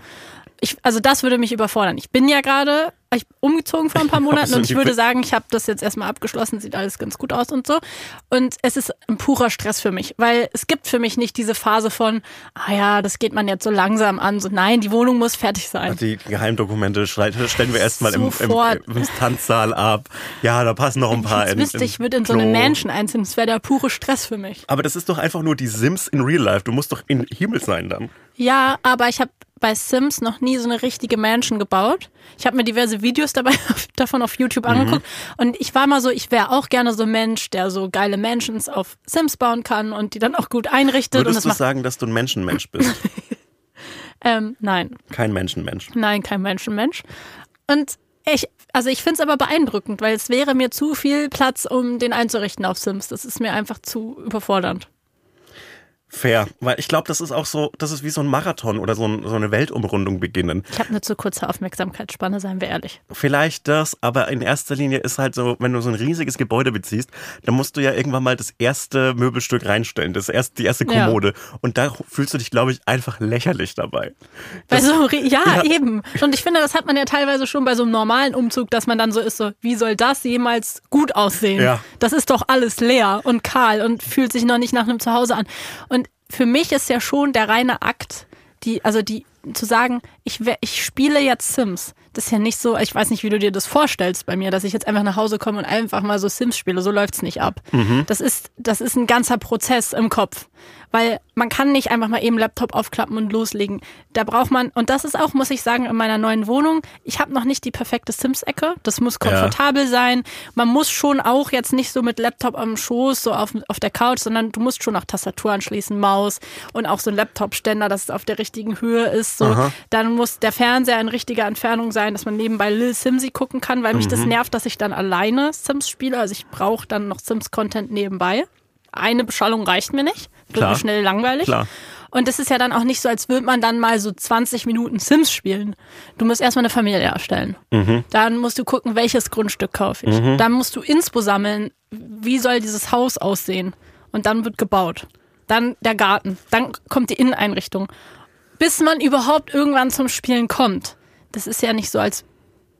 Ich, also das würde mich überfordern. Ich bin ja gerade umgezogen vor ein paar Monaten und ich würde sagen, ich habe das jetzt erstmal abgeschlossen, sieht alles ganz gut aus und so. Und es ist ein purer Stress für mich, weil es gibt für mich nicht diese Phase von, ah ja, das geht man jetzt so langsam an. So nein, die Wohnung muss fertig sein. die Geheimdokumente stellen wir erstmal im, im, im Tanzsaal ab. Ja, da passen noch ein paar in, wüsste, ich würde in so eine. Mansion einziehen. Das wäre der pure Stress für mich. Aber das ist doch einfach nur die Sims in Real Life. Du musst doch in Himmel sein dann. Ja, aber ich habe bei Sims noch nie so eine richtige Mansion gebaut. Ich habe mir diverse Videos dabei davon auf YouTube Mhm. angeguckt und ich war mal so, ich wäre auch gerne so ein Mensch, der so geile Mansions auf Sims bauen kann und die dann auch gut einrichtet und Würdest das du sagen, dass du ein Menschenmensch bist? ähm, nein, Kein Menschenmensch. nein, kein Menschenmensch. Und ich also ich finde es aber beeindruckend, weil es wäre mir zu viel Platz, um den einzurichten auf Sims. Das ist mir einfach zu überfordernd. Fair. Weil ich glaube, das ist auch so, das ist wie so ein Marathon oder so, ein, so eine Weltumrundung beginnen. Ich habe eine zu kurze Aufmerksamkeitsspanne, seien wir ehrlich. Vielleicht das, aber in erster Linie ist halt so, wenn du so ein riesiges Gebäude beziehst, dann musst du ja irgendwann mal das erste Möbelstück reinstellen, das erste, die erste Ja. Kommode. Und da fühlst du dich, glaube ich, einfach lächerlich dabei. Bei so, ja, Ja. eben. Und ich finde, das hat man ja teilweise schon bei so einem normalen Umzug, dass man dann so ist, so, wie soll das jemals gut aussehen? Ja. Das ist doch alles leer und kahl und fühlt sich noch nicht nach einem Zuhause an. Und für mich ist ja schon der reine Akt, die, also die, zu sagen, ich, ich spiele jetzt Sims. Das ist ja nicht so, ich weiß nicht, wie du dir das vorstellst bei mir, dass ich jetzt einfach nach Hause komme und einfach mal so Sims spiele. So läuft's nicht ab. Das ist, das ist ein ganzer Prozess im Kopf. Weil man kann nicht einfach mal eben Laptop aufklappen und loslegen. Da braucht man, und das ist auch, muss ich sagen, in meiner neuen Wohnung, ich habe noch nicht die perfekte Sims-Ecke. Das muss komfortabel sein. Man muss schon auch jetzt nicht so mit Laptop am Schoß, so auf, auf der Couch, sondern du musst schon auch Tastatur anschließen, Maus und auch so ein Laptop-Ständer, dass es auf der richtigen Höhe ist. So. Dann muss der Fernseher in richtiger Entfernung sein, dass man nebenbei Lil Simsy gucken kann, weil mich das nervt, dass ich dann alleine Sims spiele. Also ich brauche dann noch Sims-Content nebenbei. Eine Beschallung reicht mir nicht. Wird Klar. mir schnell langweilig. Klar. Und es ist ja dann auch nicht so, als würde man dann mal so 20 Minuten Sims spielen. Du musst erstmal eine Familie erstellen. Dann musst du gucken, welches Grundstück kaufe ich. Dann musst du Inspo sammeln, wie soll dieses Haus aussehen. Und dann wird gebaut. Dann der Garten. Dann kommt die Inneneinrichtung. Bis man überhaupt irgendwann zum Spielen kommt. Das ist ja nicht so, als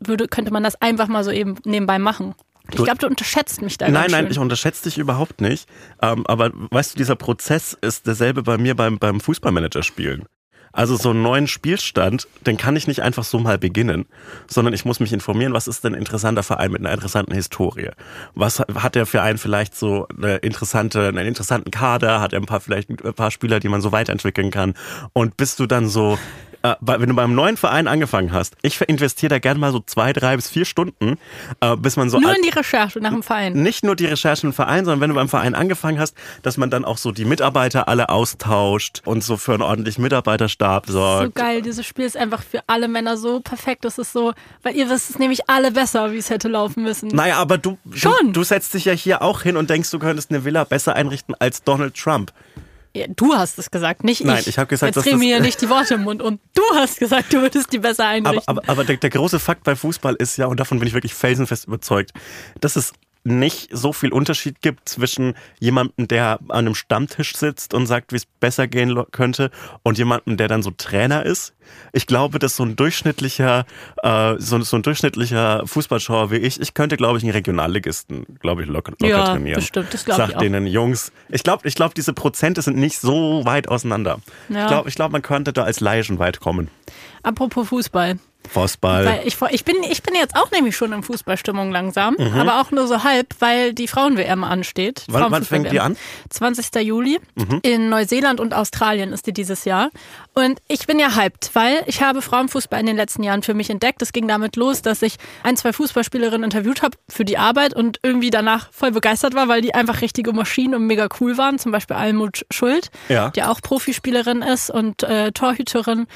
würde, könnte man das einfach mal so eben nebenbei machen. Ich glaube, du unterschätzt mich da Nein, nein, ich unterschätze dich überhaupt nicht. Ähm, aber weißt du, dieser Prozess ist derselbe bei mir beim, beim Fußballmanager spielen. Also so einen neuen Spielstand, den kann ich nicht einfach so mal beginnen, sondern ich muss mich informieren, was ist denn ein interessanter Verein mit einer interessanten Historie? Was hat der Verein vielleicht so eine interessante, einen interessanten Kader? Hat er ein paar vielleicht ein paar Spieler, die man so weiterentwickeln kann? Und bist du dann so, äh, wenn du beim neuen Verein angefangen hast, ich investiere da gerne mal so zwei, drei bis vier Stunden, äh, bis man so Nur in die Recherche nach dem Verein. nicht nur die Recherchen im Verein, sondern wenn du beim Verein angefangen hast, dass man dann auch so die Mitarbeiter alle austauscht und so für einen ordentlichen Mitarbeiterstab So sorgt. geil, dieses Spiel ist einfach für alle Männer so perfekt. Das ist so, weil ihr wisst es nämlich alle besser, wie es hätte laufen müssen. Naja, aber du, du, Schon. du setzt dich ja hier auch hin und denkst, du könntest eine Villa besser einrichten als Donald Trump. Ja, du hast es gesagt, nicht ich. Nein, ich hab gesagt, Jetzt dass das- mir hier nicht die Worte im Mund und du hast gesagt, du würdest die besser Aber, einrichten. aber, aber der, der große Fakt bei Fußball ist ja, und davon bin ich wirklich felsenfest überzeugt, dass es nicht so viel Unterschied gibt zwischen jemandem, der an einem Stammtisch sitzt und sagt, wie es besser gehen könnte, und jemandem, der dann so Trainer ist. Ich glaube, dass so ein durchschnittlicher, äh, so, so ein durchschnittlicher Fußballschauer wie ich, ich könnte, glaube ich, einen Regionalligisten, glaube ich, locker, locker Ja, trainieren. bestimmt, das glaub Sag ich auch. denen, Jungs, ich glaube, ich glaube, diese Prozente sind nicht so weit auseinander. Ja. Ich glaube, ich glaube, man könnte da als Laie schon weit kommen. Apropos Fußball. Fußball. Weil ich, ich, bin, ich bin jetzt auch nämlich schon in Fußballstimmung langsam, Mhm. aber auch nur so halb, weil die Frauen-WM ansteht. Wann- wann fängt die an? 20. Juli. Mhm. In Neuseeland und Australien ist die dieses Jahr. Und ich bin ja hyped, weil ich habe Frauenfußball in den letzten Jahren für mich entdeckt. Es ging damit los, dass ich ein, zwei Fußballspielerinnen interviewt habe für die Arbeit und irgendwie danach voll begeistert war, weil die einfach richtige Maschinen und mega cool waren. Zum Beispiel Almut Schuld, Ja. die auch Profispielerin ist und äh, Torhüterin.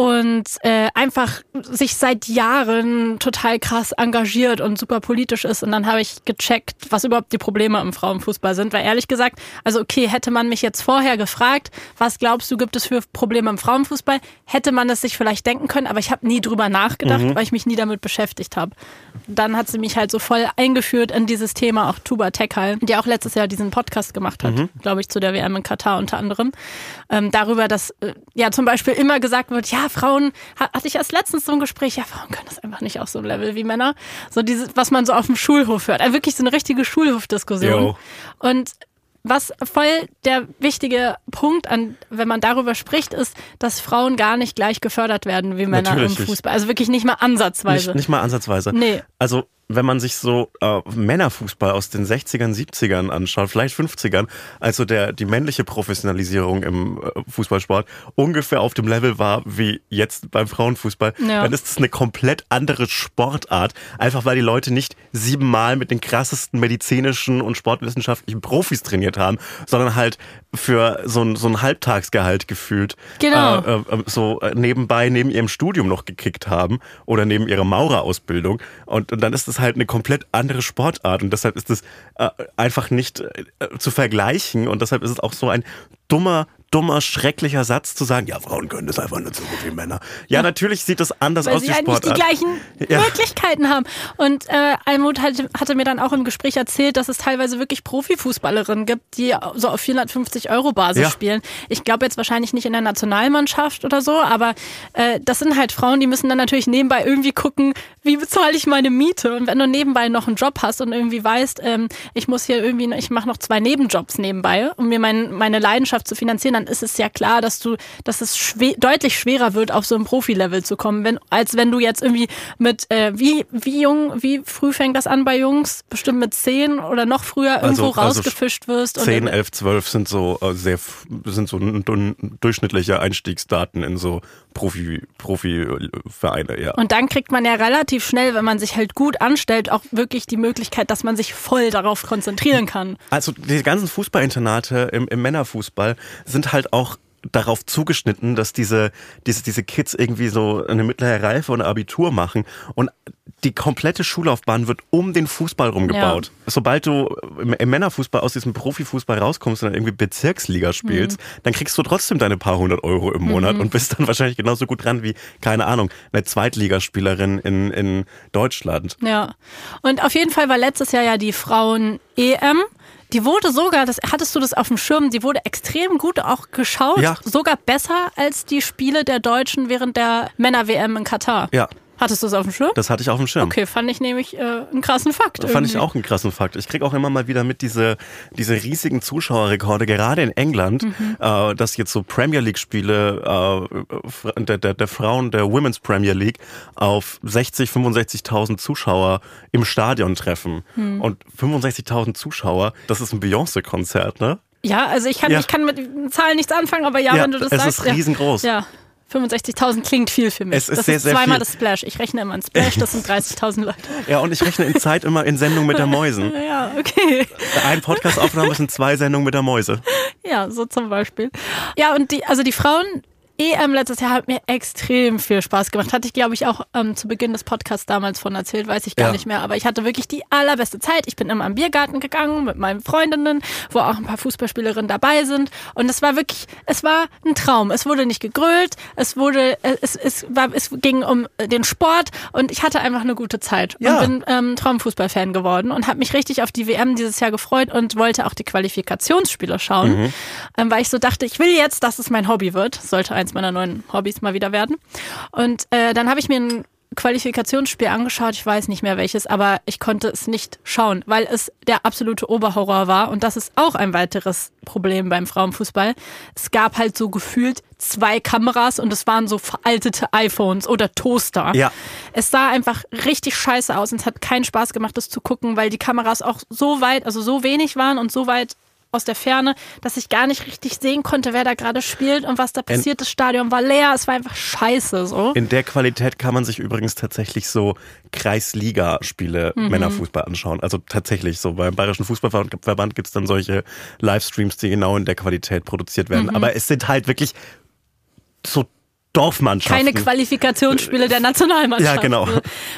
Und äh, einfach sich seit Jahren total krass engagiert und super politisch ist. Und dann habe ich gecheckt, was überhaupt die Probleme im Frauenfußball sind. Weil ehrlich gesagt, also okay, hätte man mich jetzt vorher gefragt, was glaubst du, gibt es für Probleme im Frauenfußball, hätte man es sich vielleicht denken können, aber ich habe nie drüber nachgedacht, mhm. weil ich mich nie damit beschäftigt habe. Dann hat sie mich halt so voll eingeführt in dieses Thema, auch Tuba Tekal, die auch letztes Jahr diesen Podcast gemacht hat, mhm. glaube ich, zu der WM in Katar unter anderem. Ähm, darüber, dass äh, ja zum Beispiel immer gesagt wird, ja, Frauen, hatte ich erst letztens so ein Gespräch, ja, Frauen können das einfach nicht auf so einem Level wie Männer. So dieses, was man so auf dem Schulhof hört. Also wirklich so eine richtige Schulhofdiskussion. Und was voll der wichtige Punkt an, wenn man darüber spricht, ist, dass Frauen gar nicht gleich gefördert werden wie Männer Natürlich im Fußball. Also wirklich nicht mal ansatzweise. Nicht, nicht mal ansatzweise. Nee. Also wenn man sich so äh, Männerfußball aus den 60ern, 70ern anschaut, vielleicht 50ern, also der die männliche Professionalisierung im äh, Fußballsport ungefähr auf dem Level war wie jetzt beim Frauenfußball, ja. dann ist es eine komplett andere Sportart, einfach weil die Leute nicht siebenmal mit den krassesten medizinischen und sportwissenschaftlichen Profis trainiert haben, sondern halt für so ein, so ein Halbtagsgehalt gefühlt genau. äh, äh, so nebenbei neben ihrem Studium noch gekickt haben oder neben ihrer Maurerausbildung und, und dann ist es halt eine komplett andere Sportart und deshalb ist es äh, einfach nicht äh, zu vergleichen und deshalb ist es auch so ein dummer dummer, schrecklicher Satz zu sagen, ja, Frauen können das einfach nicht so gut wie Männer. Ja, natürlich sieht das anders Weil aus, sie die halt Sportart. nicht die gleichen ja. Möglichkeiten haben. Und äh, Almut hatte, hatte mir dann auch im Gespräch erzählt, dass es teilweise wirklich Profifußballerinnen gibt, die so auf 450 Euro Basis ja. spielen. Ich glaube jetzt wahrscheinlich nicht in der Nationalmannschaft oder so, aber äh, das sind halt Frauen, die müssen dann natürlich nebenbei irgendwie gucken, wie bezahle ich meine Miete? Und wenn du nebenbei noch einen Job hast und irgendwie weißt, ähm, ich muss hier irgendwie, ich mache noch zwei Nebenjobs nebenbei, um mir mein, meine Leidenschaft zu finanzieren, dann ist es ja klar, dass du, dass es schwer, deutlich schwerer wird, auf so ein Profilevel zu kommen, wenn, als wenn du jetzt irgendwie mit, äh, wie, wie jung, wie früh fängt das an bei Jungs? Bestimmt mit zehn oder noch früher irgendwo also, rausgefischt wirst. Zehn, elf, zwölf sind so äh, sehr, sind so durchschnittliche Einstiegsdaten in so Profi, Profi-Vereine, ja. Und dann kriegt man ja relativ schnell, wenn man sich halt gut anstellt, auch wirklich die Möglichkeit, dass man sich voll darauf konzentrieren kann. Also die ganzen Fußballinternate im, im Männerfußball sind halt auch darauf zugeschnitten, dass diese, diese, diese Kids irgendwie so eine mittlere Reife und Abitur machen und die komplette Schullaufbahn wird um den Fußball rumgebaut. Ja. Sobald du im Männerfußball aus diesem Profifußball rauskommst und dann irgendwie Bezirksliga spielst, mhm. dann kriegst du trotzdem deine paar hundert Euro im Monat mhm. und bist dann wahrscheinlich genauso gut dran wie, keine Ahnung, eine Zweitligaspielerin in, in Deutschland. Ja. Und auf jeden Fall war letztes Jahr ja die Frauen-EM. Die wurde sogar, das hattest du das auf dem Schirm, die wurde extrem gut auch geschaut, ja. sogar besser als die Spiele der Deutschen während der Männer-WM in Katar. Ja. Hattest du das auf dem Schirm? Das hatte ich auf dem Schirm. Okay, fand ich nämlich äh, einen krassen Fakt. Irgendwie. Fand ich auch einen krassen Fakt. Ich krieg auch immer mal wieder mit diese, diese riesigen Zuschauerrekorde, gerade in England, mhm. äh, dass jetzt so Premier League-Spiele äh, der, der, der Frauen der Women's Premier League auf 60, 65.000 Zuschauer im Stadion treffen. Mhm. Und 65.000 Zuschauer, das ist ein Beyoncé-Konzert, ne? Ja, also ich kann, ja. ich kann mit Zahlen nichts anfangen, aber ja, ja wenn du das es sagst. Es ist riesengroß. Ja. 65.000 klingt viel für mich. Es ist das sehr, ist sehr zweimal viel. das Splash. Ich rechne immer in Splash, das sind 30.000 Leute. Ja, und ich rechne in Zeit immer in Sendung mit der Mäusen. Ja, okay. Ein Podcast-Aufnahme sind zwei Sendungen mit der Mäuse. Ja, so zum Beispiel. Ja, und die, also die Frauen EM letztes Jahr hat mir extrem viel Spaß gemacht. Hatte ich, glaube ich, auch ähm, zu Beginn des Podcasts damals von erzählt, weiß ich gar ja. nicht mehr. Aber ich hatte wirklich die allerbeste Zeit. Ich bin immer im Biergarten gegangen mit meinen Freundinnen, wo auch ein paar Fußballspielerinnen dabei sind. Und es war wirklich, es war ein Traum. Es wurde nicht gegrölt, es wurde, äh, es, es, war, es ging um den Sport und ich hatte einfach eine gute Zeit. Ja. Und bin ähm, Traumfußballfan geworden und habe mich richtig auf die WM dieses Jahr gefreut und wollte auch die Qualifikationsspiele schauen, mhm. ähm, weil ich so dachte, ich will jetzt, dass es mein Hobby wird. Sollte eins meiner neuen Hobbys mal wieder werden. Und äh, dann habe ich mir ein Qualifikationsspiel angeschaut, ich weiß nicht mehr welches, aber ich konnte es nicht schauen, weil es der absolute Oberhorror war. Und das ist auch ein weiteres Problem beim Frauenfußball. Es gab halt so gefühlt zwei Kameras und es waren so veraltete iPhones oder Toaster. Ja. Es sah einfach richtig scheiße aus und es hat keinen Spaß gemacht, das zu gucken, weil die Kameras auch so weit, also so wenig waren und so weit aus der Ferne, dass ich gar nicht richtig sehen konnte, wer da gerade spielt und was da passiert. Das Stadion war leer, es war einfach scheiße so. In der Qualität kann man sich übrigens tatsächlich so Kreisliga-Spiele mhm. Männerfußball anschauen. Also tatsächlich so. Beim Bayerischen Fußballverband gibt es dann solche Livestreams, die genau in der Qualität produziert werden. Mhm. Aber es sind halt wirklich so Dorfmannschaften. Keine Qualifikationsspiele der Nationalmannschaft. Ja, genau.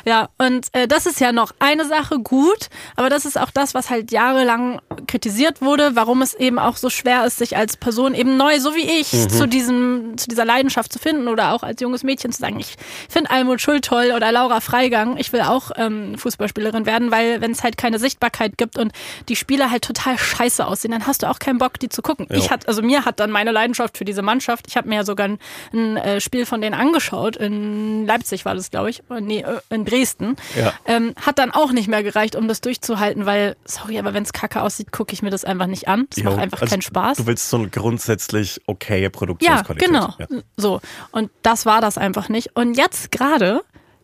Ja, und äh, das ist ja noch eine Sache gut, aber das ist auch das, was halt jahrelang kritisiert wurde, warum es eben auch so schwer ist, sich als Person eben neu, so wie ich, Mhm. zu diesem, zu dieser Leidenschaft zu finden oder auch als junges Mädchen zu sagen, ich finde Almut Schuld toll oder Laura Freigang, ich will auch ähm, Fußballspielerin werden, weil wenn es halt keine Sichtbarkeit gibt und die Spieler halt total scheiße aussehen, dann hast du auch keinen Bock, die zu gucken. Ja. Ich hat, also mir hat dann meine Leidenschaft für diese Mannschaft, ich habe mir ja sogar ein, ein äh, Spiel von denen angeschaut, in Leipzig war das, glaube ich, Oder nee, äh, in Dresden, Ja. ähm, hat dann auch nicht mehr gereicht, um das durchzuhalten, weil, sorry, aber wenn es kacke aussieht, gucke ich mir das einfach nicht an. Das Jo, macht einfach also keinen Spaß. Du willst so eine grundsätzlich okaye Ja, Produktionsqualität. genau. Ja. So. Und das war das einfach nicht. Und jetzt gerade,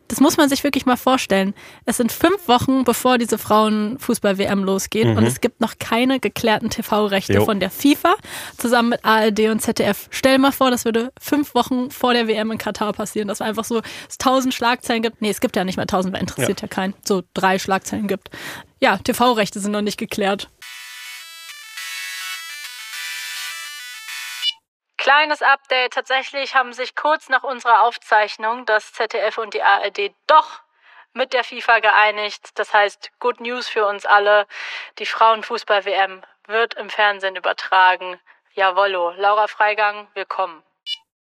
das muss man sich wirklich mal vorstellen. Es sind fünf Wochen, bevor diese Frauenfußball-WM losgeht. Und es gibt noch keine geklärten TV-Rechte von der FIFA zusammen mit ARD und ZDF. Stell mal vor, das würde fünf Wochen vor der WM in Katar passieren. Dass einfach so es tausend Schlagzeilen gibt. Nee, es gibt ja nicht mehr tausend, weil interessiert ja, keinen. So drei Schlagzeilen gibt. Ja, TV-Rechte sind noch nicht geklärt. Kleines Update. Tatsächlich haben sich kurz nach unserer Aufzeichnung das ZDF und die ARD doch mit der FIFA geeinigt. Das heißt, good news für uns alle. Die Frauenfußball-WM wird im Fernsehen übertragen. Jawollo. Laura Freigang, willkommen.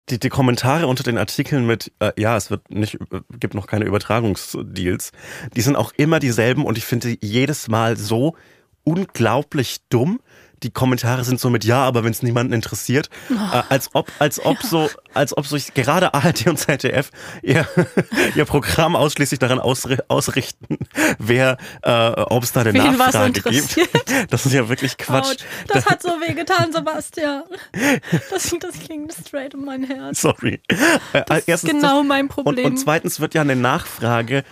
Die, die Kommentare unter den Artikeln mit, äh, ja, es wird nicht, äh, gibt noch keine Übertragungsdeals, die sind auch immer dieselben und ich finde jedes Mal so unglaublich dumm. Die Kommentare sind so mit ja, aber wenn es niemanden interessiert, äh, als ob, als ob so, als ob sich gerade ARD und ZDF ihr, ihr Programm ausschließlich daran ausri ausrichten, wer, äh, ob es da eine Wen Nachfrage gibt. Das ist ja wirklich Quatsch. Autsch, das hat so weh getan, Sebastian. Das, das ging straight in mein Herz. Sorry. Äh, Das ist erstens genau das- mein Problem. Und, und zweitens wird ja eine Nachfrage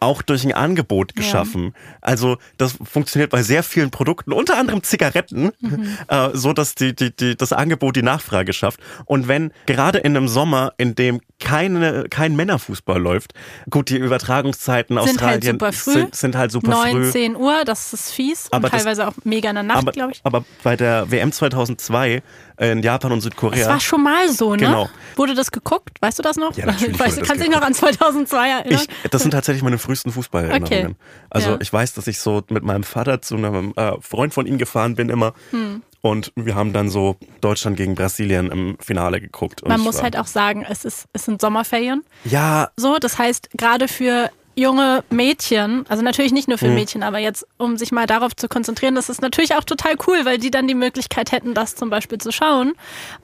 auch durch ein Angebot geschaffen. Also das funktioniert bei sehr vielen Produkten, unter anderem Zigaretten, Mhm. äh, so dass die, die, die, das Angebot die Nachfrage schafft. Und wenn gerade in einem Sommer, in dem keine, kein Männerfußball läuft, gut, die Übertragungszeiten Sind halt Australien super früh. sind, sind halt super 9, früh. 10 Uhr, das ist fies. Aber und das- teilweise auch mega in der Nacht, glaube ich. aber bei der WM 2002 in Japan und Das Südkorea. war schon mal so, ne? Genau. Wurde das geguckt? Weißt du das noch? Ja, natürlich weißt, du das kannst dich noch an 2002 erinnern? Ich, das sind tatsächlich meine frühesten Fußballerinnerungen. Okay. Also Ja. ich weiß, dass ich so mit meinem Vater zu einem äh, Freund von ihm gefahren bin immer. Hm. Und wir haben dann so Deutschland gegen Brasilien im Finale geguckt. Man muss halt auch sagen, es, ist, es sind Sommerferien. Ja, So, das heißt, gerade für junge Mädchen, also natürlich nicht nur für Mädchen, aber jetzt, um sich mal darauf zu konzentrieren, das ist natürlich auch total cool, weil die dann die Möglichkeit hätten, das zum Beispiel zu schauen.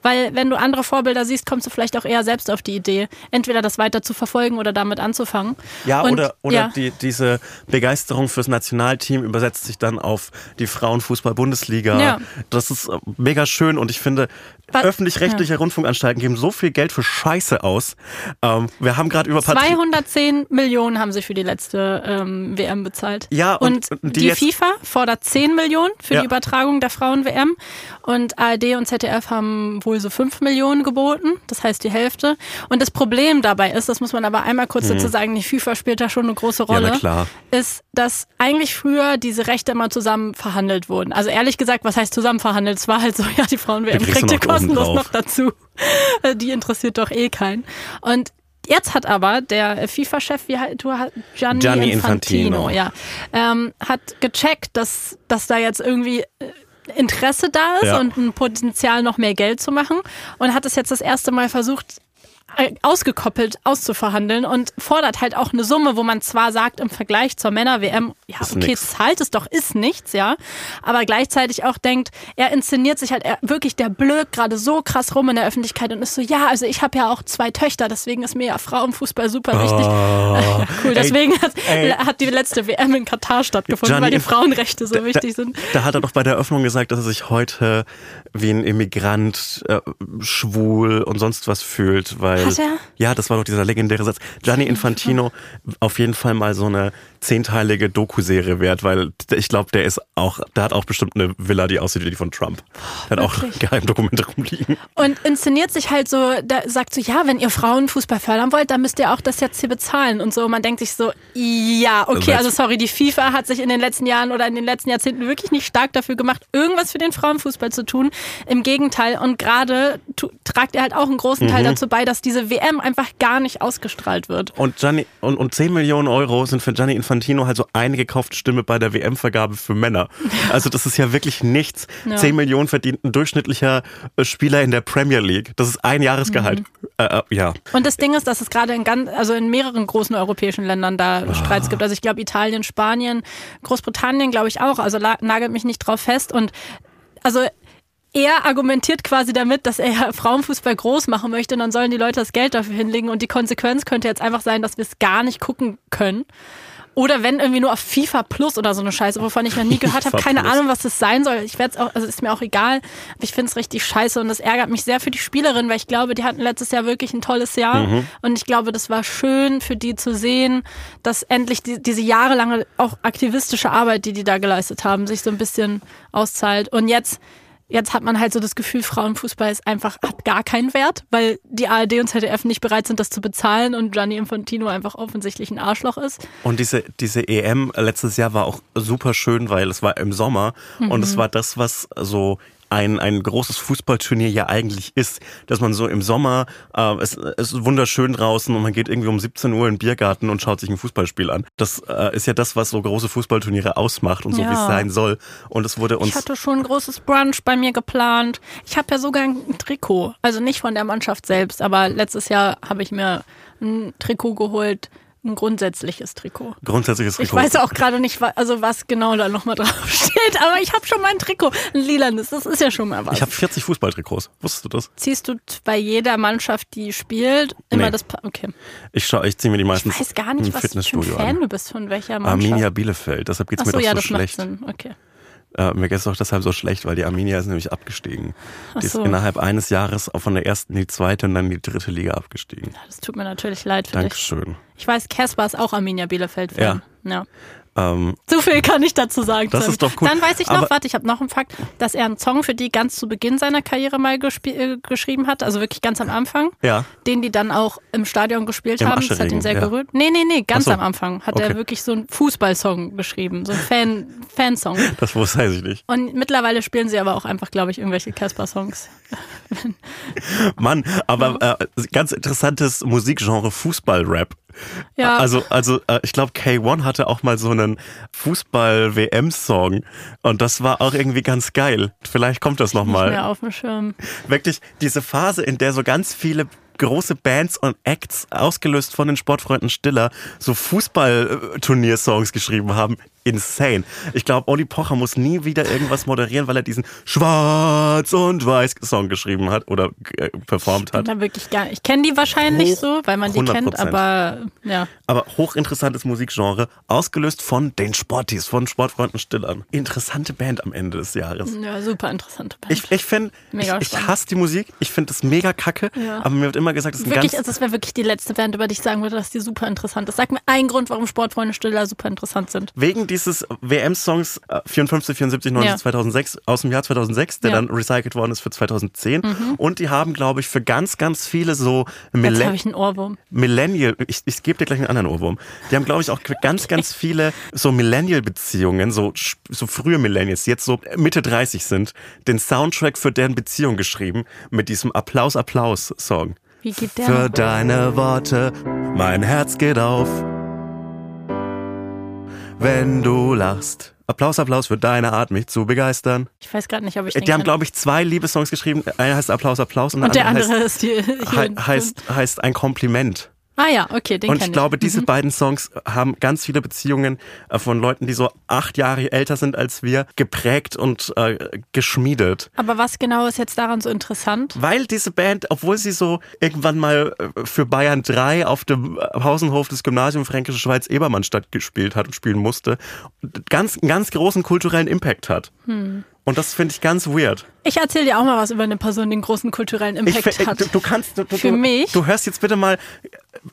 Weil wenn du andere Vorbilder siehst, kommst du vielleicht auch eher selbst auf die Idee, entweder das weiter zu verfolgen oder damit anzufangen. ja Und, oder, oder ja. Die, diese Begeisterung fürs Nationalteam übersetzt sich dann auf die Frauenfußball-Bundesliga. Ja. Das ist äh, mega schön und ich finde, öffentlich-rechtliche Rundfunkanstalten geben so viel Geld für Scheiße aus. Ähm, wir haben gerade über Patri 210 Millionen haben sie für die letzte ähm, WM bezahlt. Ja, und- und, und die die, FIFA fordert 10 Millionen für Ja. die Übertragung der Frauen-WM und ARD und ZDF haben wohl so 5 Millionen geboten, das heißt die Hälfte. Und das Problem dabei ist, das muss man aber einmal kurz dazu sagen, die FIFA spielt da schon eine große Mhm. Ja, Rolle, na klar. ist, dass eigentlich früher diese Rechte immer zusammen verhandelt wurden. Also ehrlich gesagt, was heißt zusammen verhandelt? Es war halt so, ja, die Frauen-WM kriegt ihr kostenlos noch dazu. Die interessiert doch eh keinen. Und Jetzt hat aber der FIFA-Chef, wie halt, du Gianni, Gianni Infantino, Infantino. ja, ähm, hat gecheckt, dass, dass da jetzt irgendwie äh, Interesse da ist Ja. und ein Potenzial, noch mehr Geld zu machen und hat es jetzt das erste Mal versucht, ausgekoppelt auszuverhandeln und fordert halt auch eine Summe, wo man zwar sagt, im Vergleich zur Männer-WM, ja, Ist okay, nix. zahlt es doch, ist nichts, ja, aber gleichzeitig auch denkt, er inszeniert sich halt, er, wirklich, der blöd gerade so krass rum in der Öffentlichkeit und ist so, ja, also ich habe ja auch zwei Töchter, deswegen ist mir ja Frauenfußball super wichtig. ja, cool, Ey, deswegen hat, ey. hat die letzte WM in Katar stattgefunden, Gianni weil die Frauenrechte so wichtig da, sind. Da hat er doch bei der Eröffnung gesagt, dass er sich heute wie ein Immigrant, äh, schwul und sonst was fühlt, weil Hat er? ja, das war doch dieser legendäre Satz. Gianni Infantino auf jeden Fall mal so eine zehnteilige Doku-Serie wert, weil ich glaube, der ist auch, der hat auch bestimmt eine Villa, die aussieht wie die von Trump. Der hat auch? Geheimdokumente rumliegen. Und inszeniert sich halt so, da sagt so, ja, wenn ihr Frauenfußball fördern wollt, dann müsst ihr auch das jetzt hier bezahlen und so. Und man denkt sich so, ja, okay, also sorry, die FIFA hat sich in den letzten Jahren oder in den letzten Jahrzehnten wirklich nicht stark dafür gemacht, irgendwas für den Frauenfußball zu tun. Im Gegenteil. Und gerade tragt ihr halt auch einen großen Mhm. Teil dazu bei, dass diese WM einfach gar nicht ausgestrahlt wird. Und, Gianni, und, und 10 Millionen Euro sind für Gianni Infantino halt so eine gekaufte Stimme bei der WM-Vergabe für Männer. Also das ist ja wirklich nichts. Ja. 10 Millionen verdient ein durchschnittlicher äh, Spieler in der Premier League. Das ist ein Jahresgehalt. Mhm. Äh, äh, ja. Und das Ding ist, dass es gerade in ganz, also in mehreren großen europäischen Ländern da Streits gibt. Also ich glaube Italien, Spanien, Großbritannien glaube ich auch. Also nagelt mich nicht drauf fest. Und also er argumentiert quasi damit, dass er Frauenfußball groß machen möchte und dann sollen die Leute das Geld dafür hinlegen und die Konsequenz könnte jetzt einfach sein, dass wir es gar nicht gucken können. Oder wenn irgendwie nur auf FIFA Plus oder so eine Scheiße, wovon ich noch nie gehört habe, keine Plus. Ahnung, was das sein soll. Ich werde es auch, also ist mir auch egal. Aber ich finde es richtig scheiße und das ärgert mich sehr für die Spielerin, weil ich glaube, die hatten letztes Jahr wirklich ein tolles Jahr. Mhm. Und ich glaube, das war schön für die zu sehen, dass endlich die, diese jahrelange auch aktivistische Arbeit, die die da geleistet haben, sich so ein bisschen auszahlt. Und jetzt Jetzt hat man halt so das Gefühl, Frauenfußball ist einfach, hat gar keinen Wert, weil die ARD und ZDF nicht bereit sind, das zu bezahlen und Gianni Infantino einfach offensichtlich ein Arschloch ist. Und diese, diese EM letztes Jahr war auch super schön, weil es war im Sommer und Mhm. es war das, was so ein, ein großes Fußballturnier ja eigentlich ist, dass man so im Sommer, äh, es, es ist wunderschön draußen und man geht irgendwie um 17 Uhr in den Biergarten und schaut sich ein Fußballspiel an. Das äh, ist ja das, was so große Fußballturniere ausmacht und so Ja. wie es sein soll. Und es wurde Ich uns hatte schon ein großes Brunch bei mir geplant. Ich habe ja sogar ein Trikot, also nicht von der Mannschaft selbst, aber letztes Jahr habe ich mir ein Trikot geholt, ein grundsätzliches Trikot. grundsätzliches Ich Trikot. weiß auch gerade nicht, also was genau da nochmal drauf steht, aber ich habe schon mein Trikot, ein lilanes, das ist ja schon mal was. Ich habe 40 Fußballtrikots. Wusstest du das? Ziehst du bei jeder Mannschaft, die spielt, immer Nee. das Pa- Okay. Ich ich ziehe mir die meistens Ich weiß gar nicht, was für ein Fan an. du bist von welcher Mannschaft. Arminia Bielefeld, deshalb geht's Ach mir so, doch ja, so das schlecht. macht Sinn. Okay. Äh, mir geht es auch deshalb so schlecht, weil die Arminia ist nämlich abgestiegen. Ach Die ist so. innerhalb eines Jahres auch von der ersten in die zweite und dann in die dritte Liga abgestiegen. Das tut mir natürlich leid für dich. Dankeschön. Ich weiß, Casper ist auch Arminia Bielefeld-Fan. Ja. Ähm, So viel kann ich dazu sagen. Das Tim. ist doch cool. Dann weiß ich noch, Aber- warte, ich habe noch einen Fakt, dass er einen Song für die ganz zu Beginn seiner Karriere mal äh, geschrieben hat, also wirklich ganz am Anfang, ja, den die dann auch im Stadion gespielt Im haben. Das hat ihn sehr ja. gerührt. Nee, nee, nee, ganz so. am Anfang hat er Okay. wirklich so einen Fußballsong geschrieben, so einen Fan Fansong. das weiß ich nicht. Und mittlerweile spielen sie aber auch einfach, glaube ich, irgendwelche Casper-Songs. Mann, aber äh, ganz interessantes Musikgenre Fußball-Rap. Ja. Also, also äh, ich glaube, K1 hatte auch mal so einen Fußball-WM-Song und das war auch irgendwie ganz geil. Vielleicht kommt das Nicht mehr nochmal. auf dem Schirm. Wirklich diese Phase, in der so ganz viele große Bands und Acts, ausgelöst von den Sportfreunden Stiller, so Fußball-Turniersongs geschrieben haben. Insane. Ich glaube, Olli Pocher muss nie wieder irgendwas moderieren, weil er diesen Schwarz und Weiß Song geschrieben hat oder äh, performt hat. Da wirklich gar Ich kenne die wahrscheinlich Hoch- so, weil man die kennt, 100%. aber ja. Aber hochinteressantes Musikgenre, ausgelöst von den Sportis, von Sportfreunden Stillern. Interessante Band am Ende des Jahres. Ja, super interessante Band. Ich, ich finde, ich, ich hasse die Musik, ich finde das mega kacke, Ja. aber mir wird immer gesagt, das ist ein wirklich, ganz also das wäre wirklich die letzte Band, über die ich sagen würde, dass die super interessant ist. Sag mir einen Grund, warum Sportfreunde Stiller super interessant sind. Wegen dieses WM-Songs äh, 54, 74, 90, Ja. 2006 aus dem Jahr 2006, der Ja. dann recycelt worden ist für 2010. Und die haben, glaube ich, für ganz, ganz viele so Millen ich einen Ohrwurm. Millennial, ich, ich gebe dir gleich einen anderen Ohrwurm. Die haben, glaube ich, auch ganz, ganz viele so Millennial-Beziehungen, so, so frühe Millennials, die jetzt so Mitte 30 sind, den Soundtrack für deren Beziehung geschrieben mit diesem Applaus, Applaus-Song. Wie geht der? Für deine Worte, mein Herz geht auf. Wenn du lachst. Applaus, Applaus für deine Art, mich zu begeistern. Ich weiß gerade nicht, ob ich den Die haben, glaube ich, zwei Liebessongs geschrieben. Einer heißt Applaus, Applaus und, Und der andere andere ist die. heißt, hei- heißt, heißt ein Kompliment. Ah ja, okay, den Und ich glaube, ich. diese Mhm. beiden Songs haben ganz viele Beziehungen äh, von Leuten, die so acht Jahre älter sind als wir, geprägt und äh, geschmiedet. Aber was genau ist jetzt daran so interessant? Weil diese Band, obwohl sie so irgendwann mal äh, für Bayern 3 auf dem Pausenhof des Gymnasium Fränkische Schweiz Ebermannstadt gespielt hat und spielen musste, ganz, einen ganz großen kulturellen Impact hat. Hm. Und das finde ich ganz weird. Ich erzähle dir auch mal was über eine Person, die einen großen kulturellen Ich, Impact fi- hat. du, du kannst, du, Für du, mich? Du hörst jetzt bitte mal,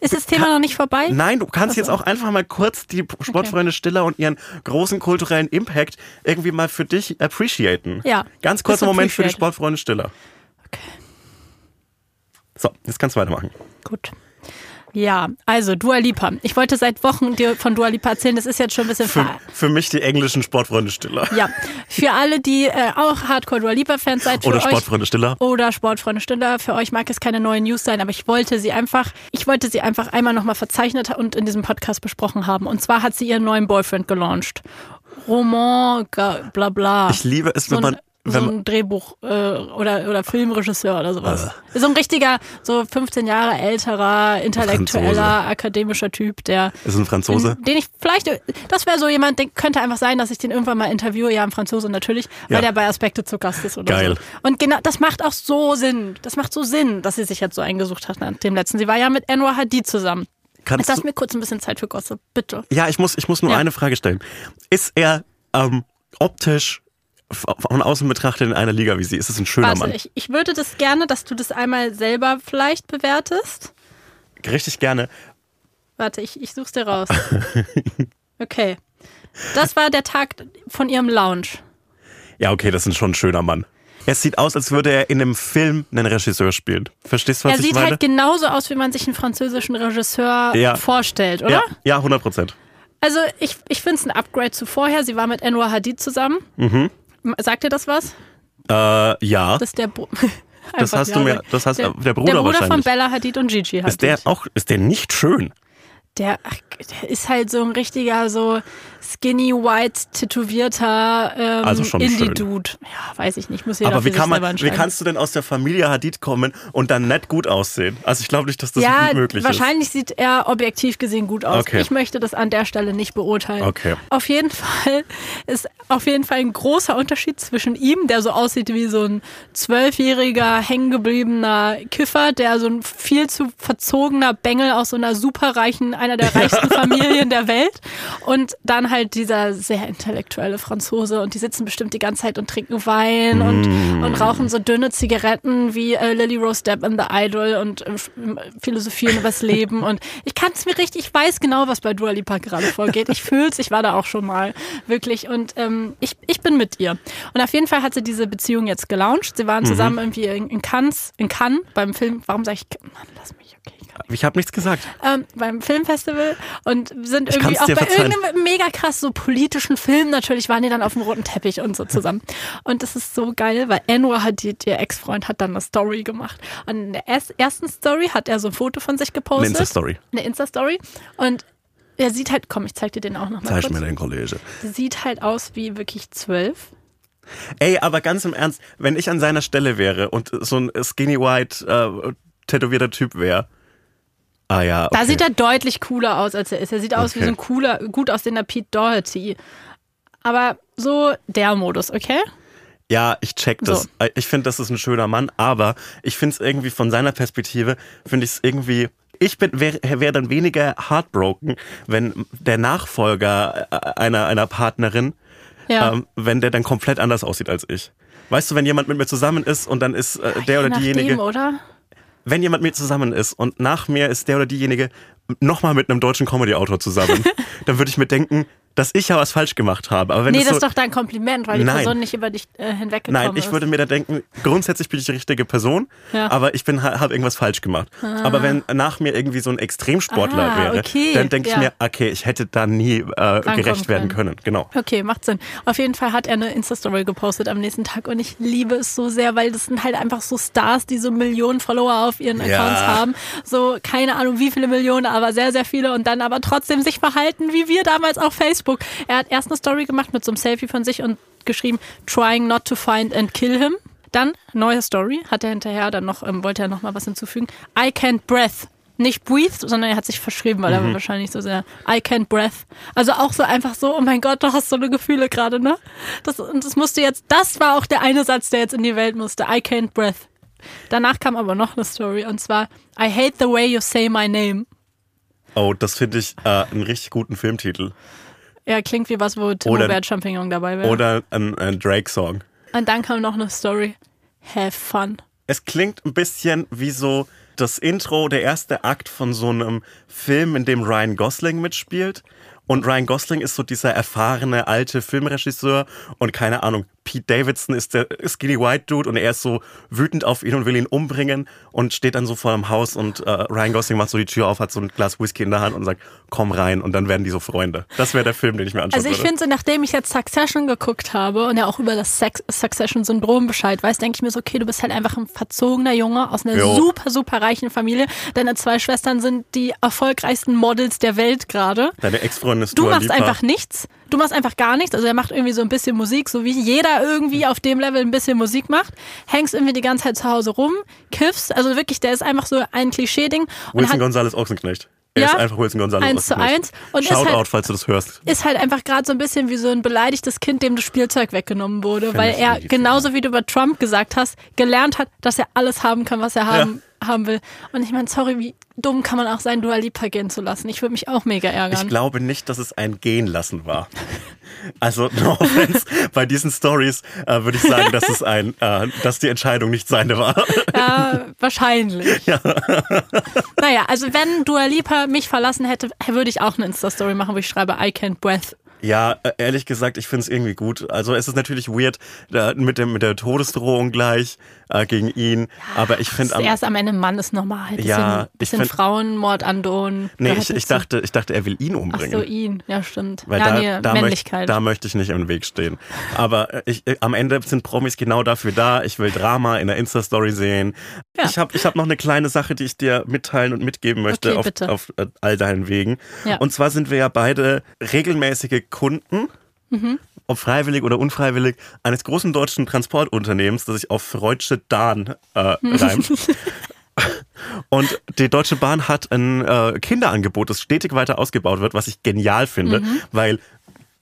ist das Thema noch nicht vorbei? Nein, du kannst Ach so. jetzt auch einfach mal kurz die Sportfreunde Stiller und ihren großen kulturellen Impact irgendwie mal für dich appreciaten. Ja, Ganz kurzer Moment für die. Sportfreunde Stiller. Okay, So, jetzt kannst du weitermachen. gut. Ja, also Dua Lipa. Ich wollte seit Wochen dir von Dua Lipa erzählen. Das ist jetzt schon ein bisschen Für, für mich die englischen Sportfreunde Stiller. Ja, für alle, die äh, auch Hardcore Dua Lipa Fans seid, Oder euch Sportfreunde Stiller. oder Sportfreunde Stiller, für euch mag es keine neuen News sein, aber ich wollte sie einfach, ich wollte sie einfach einmal nochmal verzeichnet und in diesem Podcast besprochen haben. Und zwar hat sie ihren neuen Boyfriend gelauncht. Roman, bla bla. Ich liebe es, so wenn man. Ein, so ein Drehbuch äh, oder, oder Filmregisseur oder sowas. Äh. So ein richtiger, so 15 Jahre älterer, intellektueller, akademischer Typ, der ist ein Franzose. den ich vielleicht, das wäre so jemand, den könnte einfach sein, dass ich den irgendwann mal interviewe, ja, im Franzose natürlich, weil Ja. der bei Aspekte zu Gast ist oder Geil. so. Und genau, das macht auch so Sinn. Das macht so Sinn, dass sie sich jetzt so eingesucht hat nach dem letzten. Sie war ja mit Anwar Hadid zusammen. Kannst lass du, mir kurz ein bisschen Zeit für Gossip, bitte. ja, ich muss, ich muss nur Ja. eine Frage stellen. Ist er ähm, optisch von außen betrachtet in einer Liga wie sie? Ist es ein schöner Warte, Mann? ich, ich würde das gerne, dass du das einmal selber vielleicht bewertest. Richtig gerne. Warte, ich, ich such's dir raus. Okay. Das war der Tag von ihrem Lounge. Ja, okay, das ist schon ein schöner Mann. Es sieht aus, als würde er in einem Film einen Regisseur spielen. Verstehst du, was er ich sieht meine? halt genauso aus, wie man sich einen französischen Regisseur Ja. vorstellt, oder? ja, ja, 100 Prozent. Also ich, ich finde es ein Upgrade zu vorher. Sie war mit Anwar Hadid zusammen. Mhm. Sagt dir das was? Äh, ja. Das ist der Bru Das hast du ja, mir, das hast der, der Bruder, der Bruder von wahrscheinlich. Bella Hadid und Gigi Hadid. ist der auch, ist der nicht schön? Der, der ist halt so ein richtiger, so skinny, white, tätowierter ähm, Also. Indie-Dude. Ja, weiß ich nicht. Muss jeder Aber wie kann man, wie kannst du denn aus der Familie Hadid kommen und dann nett gut aussehen? Also ich glaube nicht, dass das ja, möglich wahrscheinlich sieht er objektiv gesehen gut aus. Okay. Ich möchte das an der Stelle nicht beurteilen. Okay. Auf jeden Fall ist auf jeden Fall ein großer Unterschied zwischen ihm, der so aussieht wie so ein zwölfjähriger, hängengebliebener Kiffer, der so ein viel zu verzogener Bengel aus so einer superreichen, einer der reichsten Familien der Welt und dann halt dieser sehr intellektuelle Franzose und die sitzen bestimmt die ganze Zeit und trinken Wein und, Mm. und rauchen so dünne Zigaretten wie äh, Lily Rose Depp in The Idol und äh, philosophieren übers Leben und ich kann es mir richtig, ich weiß genau, was bei Dua Lipa gerade vorgeht. Ich fühl's, ich war da auch schon mal, wirklich und ähm, ich, ich bin mit ihr. Und auf jeden Fall hat sie diese Beziehung jetzt gelauncht. Sie waren zusammen irgendwie in, in Cannes, in Cannes beim Film, warum sage ich, Mann, lass mich, ich habe nichts gesagt. ähm, beim Filmfestival und sind Ich irgendwie auch bei verzeihen. irgendeinem mega krass so politischen Film natürlich waren die dann auf dem roten Teppich und so zusammen. Und das ist so geil, weil Anwar Hadid, ihr Ex-Freund, hat dann eine Story gemacht. Und in der erst- ersten Story hat er so ein Foto von sich Eine gepostet. Insta-Story. Eine Insta-Story. Und er sieht halt, komm, ich zeig dir den auch noch mal Zeig kurz. mir deinen Kollege. Sieht halt aus wie wirklich zwölf. Ey, aber ganz im Ernst, wenn ich an seiner Stelle wäre und so ein skinny white äh, tätowierter Typ wäre. Ah ja. Okay. Da sieht er deutlich cooler aus, als er ist. Er sieht aus wie Okay. so ein cooler, gut aussehender Pete Doherty. Aber so der Modus, okay? Ja, ich check das. So. Ich finde, das ist ein schöner Mann, aber ich finde es irgendwie von seiner Perspektive, finde ich es irgendwie. Ich wäre wär dann weniger heartbroken, wenn der Nachfolger äh, einer, einer Partnerin, Ja. ähm, wenn der dann komplett anders aussieht als ich. Weißt du, wenn jemand mit mir zusammen ist und dann ist äh, der oder Je nachdem, diejenige, oder? Wenn jemand mit mir zusammen ist und nach mir ist der oder diejenige nochmal mit einem deutschen Comedy-Autor zusammen, dann würde ich mir denken, dass ich ja was falsch gemacht habe. Aber wenn Nee, das so, ist doch dein Kompliment, weil die Nein. Person nicht über dich äh, hinweggekommen Nein, ich ist. würde mir da denken, grundsätzlich bin ich die richtige Person, Ja. aber ich bin habe irgendwas falsch gemacht. Aber wenn nach mir irgendwie so ein Extremsportler Ah, wäre, okay, dann denke ich ja. mir, okay, ich hätte da nie äh, gerecht werden können. Genau. Okay, macht Sinn. Auf jeden Fall hat er eine Insta-Story gepostet am nächsten Tag und ich liebe es so sehr, weil das sind halt einfach so Stars, die so Millionen Follower auf ihren Ja. Accounts haben. So, keine Ahnung wie viele Millionen, aber sehr, sehr viele und dann aber trotzdem sich verhalten, wie wir damals auf Facebook. Er hat erst eine Story gemacht mit so einem Selfie von sich und geschrieben, trying not to find and kill him. Dann, neue Story, hat er hinterher, dann noch, ähm, wollte er noch mal was hinzufügen. I can't breath. Nicht breathe, sondern er hat sich verschrieben, weil er war wahrscheinlich so sehr I can't breath. Also auch so einfach so, oh mein Gott, du hast so eine Gefühle gerade, ne? Das, und das musste jetzt, das war auch der eine Satz, der jetzt in die Welt musste. I can't breath. Danach kam aber noch eine Story und zwar I hate the way you say my name. Oh, das finde ich äh, einen richtig guten Filmtitel. Ja, klingt wie was, wo Timo Bert Champignon dabei wäre. Oder ein, ein Drake-Song. Und dann kam noch eine Story. Have fun. Es klingt ein bisschen wie so das Intro, der erste Akt von so einem Film, in dem Ryan Gosling mitspielt. Und Ryan Gosling ist so dieser erfahrene alte Filmregisseur und keine Ahnung, Pete Davidson ist der Skinny White Dude und er ist so wütend auf ihn und will ihn umbringen und steht dann so vor dem Haus und äh, Ryan Gosling macht so die Tür auf, hat so ein Glas Whisky in der Hand und sagt, komm rein und dann werden die so Freunde. Das wäre der Film, den ich mir anschauen Also ich würde. finde, so, nachdem ich jetzt Succession geguckt habe und ja auch über das Succession-Syndrom Bescheid weiß, denke ich mir so, okay, du bist halt einfach ein verzogener Junge aus einer Jo. super, super reichen Familie. Deine zwei Schwestern sind die erfolgreichsten Models der Welt gerade. Deine Ex-Freundin ist Du machst einfach nichts. Du machst einfach gar nichts. Also er macht irgendwie so ein bisschen Musik, so wie jeder irgendwie auf dem Level ein bisschen Musik macht. Hängst irgendwie die ganze Zeit zu Hause rum, kiffst. Also wirklich, der ist einfach so ein Klischee-Ding. Wilson hat, Gonzalez Ochsenknecht. Er Ja. ist einfach Wilson Gonzalez Eins zu Ochsenknecht. eins. Und ist Shoutout, halt- falls du das hörst. ist halt einfach gerade so ein bisschen wie so ein beleidigtes Kind, dem das Spielzeug weggenommen wurde, Finde weil er, genauso wie du über Trump gesagt hast, gelernt hat, dass er alles haben kann, was er haben, haben will. Und ich meine, sorry, wie dumm kann man auch sein, Dua Lipa gehen zu lassen? Ich würde mich auch mega Ich ärgern. glaube nicht, dass es ein Gehen lassen war. Also, no offense, bei diesen Stories äh, würde ich sagen, dass es ein, äh, dass die Entscheidung nicht seine war. Ja, wahrscheinlich. Naja, also wenn Dua Lipa mich verlassen hätte, würde ich auch eine Insta-Story machen, wo ich schreibe, I can't breath. Ja, äh, ehrlich gesagt, ich finde es irgendwie gut. Also es ist natürlich weird mit, dem, mit der Todesdrohung gleich äh, gegen ihn, aber ich finde am Erst am Ende Mann ist normal. Bisschen, Ja, ich bisschen find- Frauenmord androhen. Nee, ich, ich, dachte, ich dachte, er will ihn Ach umbringen. so, ihn. Ja, stimmt. Weil ja, da, nee, da, möchte, Männlichkeit. da möchte ich nicht im Weg stehen. Aber äh, ich, äh, am Ende sind Promis genau dafür da. Ich will Drama in der Insta-Story sehen. Ja. Ich habe ich hab noch eine kleine Sache, die ich dir mitteilen und mitgeben möchte Okay, auf, auf äh, all deinen Wegen. Ja. Und zwar sind wir ja beide regelmäßige Kunden. Mhm. Ob freiwillig oder unfreiwillig, eines großen deutschen Transportunternehmens, das sich auf Freudsche Dahn äh, reimt. Und die Deutsche Bahn hat ein äh, Kinderangebot, das stetig weiter ausgebaut wird, was ich genial finde, weil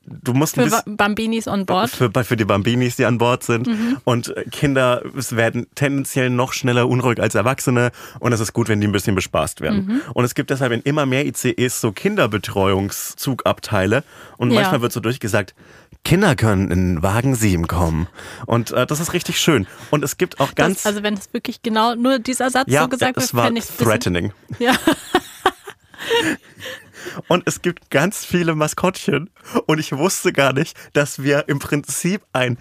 du musst Mhm. Für bisschen Bambinis on board. für, für die Bambinis, die an Bord sind. Mhm. Und Kinder werden tendenziell noch schneller unruhig als Erwachsene. Und es ist gut, wenn die ein bisschen bespaßt werden. Mhm. Und es gibt deshalb in immer mehr ICEs so Kinderbetreuungszugabteile. Und Ja. manchmal wird so durchgesagt, Kinder können in Wagen 7 kommen. Und äh, das ist richtig schön. Und es gibt auch ganz... das, also wenn es wirklich genau nur dieser Satz ja, so gesagt es wird, fände ich threatening. Ja. Und es gibt ganz viele Maskottchen. Und ich wusste gar nicht, dass wir im Prinzip ein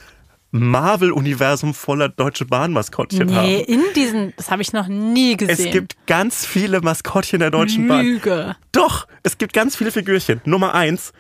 Marvel-Universum voller Deutsche Bahn-Maskottchen Nee, haben. in diesen, das habe ich noch nie gesehen. Es gibt ganz viele Maskottchen der Deutschen Bahn. Lüge. Doch, es gibt ganz viele Figürchen. Nummer eins.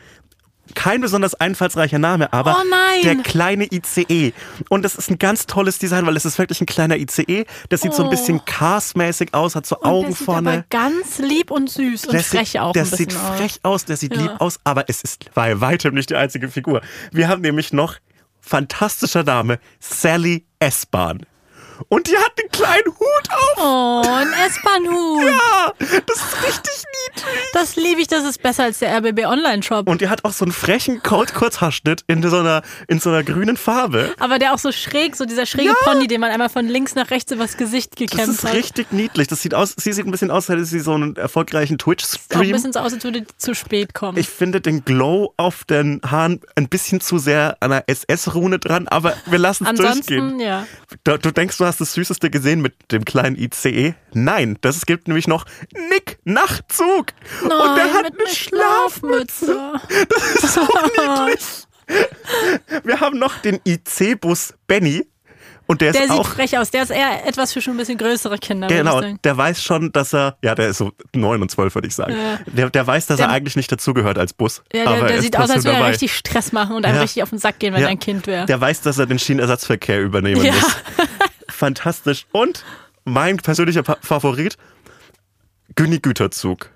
Kein besonders einfallsreicher Name, aber Oh der kleine ICE. Und das ist ein ganz tolles Design, weil es ist wirklich ein kleiner ICE. Das sieht so ein Oh. bisschen Cars-mäßig aus, hat so Und Augen der sieht vorne. aber ganz lieb und süß und Der frech sieht, auch bisschen sieht aus. frech aus, der sieht Ja. lieb aus, aber es ist bei weitem nicht die einzige Figur. Wir haben nämlich noch fantastischer Name Sally S-Bahn. Und die hat einen kleinen Hut auf. Oh, ein S-Bahn-Hut. Ja, das ist richtig niedlich. Das liebe ich, das ist besser als der RBB Online-Shop. Und die hat auch so einen frechen Kur- Kurzhaarschnitt in so einer, in so einer grünen Farbe. Aber der auch so schräg, so dieser schräge Pony, den man einmal von links nach rechts übers Gesicht Das gekämmt ist hat. richtig niedlich. Das sieht aus, sie sieht ein bisschen aus, als hätte sie so einen erfolgreichen Sieht auch ein Twitch-Stream. bisschen so aus, als würde die zu spät kommen. Ich finde den Glow auf den Haaren ein bisschen zu sehr an einer SS-Rune dran, aber wir lassen es durchgehen. Ansonsten, ja. Du, du denkst, du hast das Süßeste gesehen mit dem kleinen ICE? Nein, das es gibt nämlich noch Nick Nachtzug. Und der Nein, hat mit eine Schlafmütze. Schlafmütze. Das ist so niedlich. Wir haben noch den IC-Bus Benny. Und der ist Der sieht auch. frech aus. Der ist eher etwas für schon ein bisschen größere Kinder. Genau, der weiß schon, dass er, ja, der ist so 9 und 12, würde ich sagen. Ja. Der, der weiß, dass Der- er eigentlich nicht dazugehört als Bus. Ja, aber der, er der sieht aus, als würde er richtig Stress machen und einem Ja. richtig auf den Sack gehen, wenn Ja. er ein Kind wäre. Der weiß, dass er den Schienenersatzverkehr übernehmen muss. Fantastisch. Und mein persönlicher Pa- Favorit, Günni Güterzug.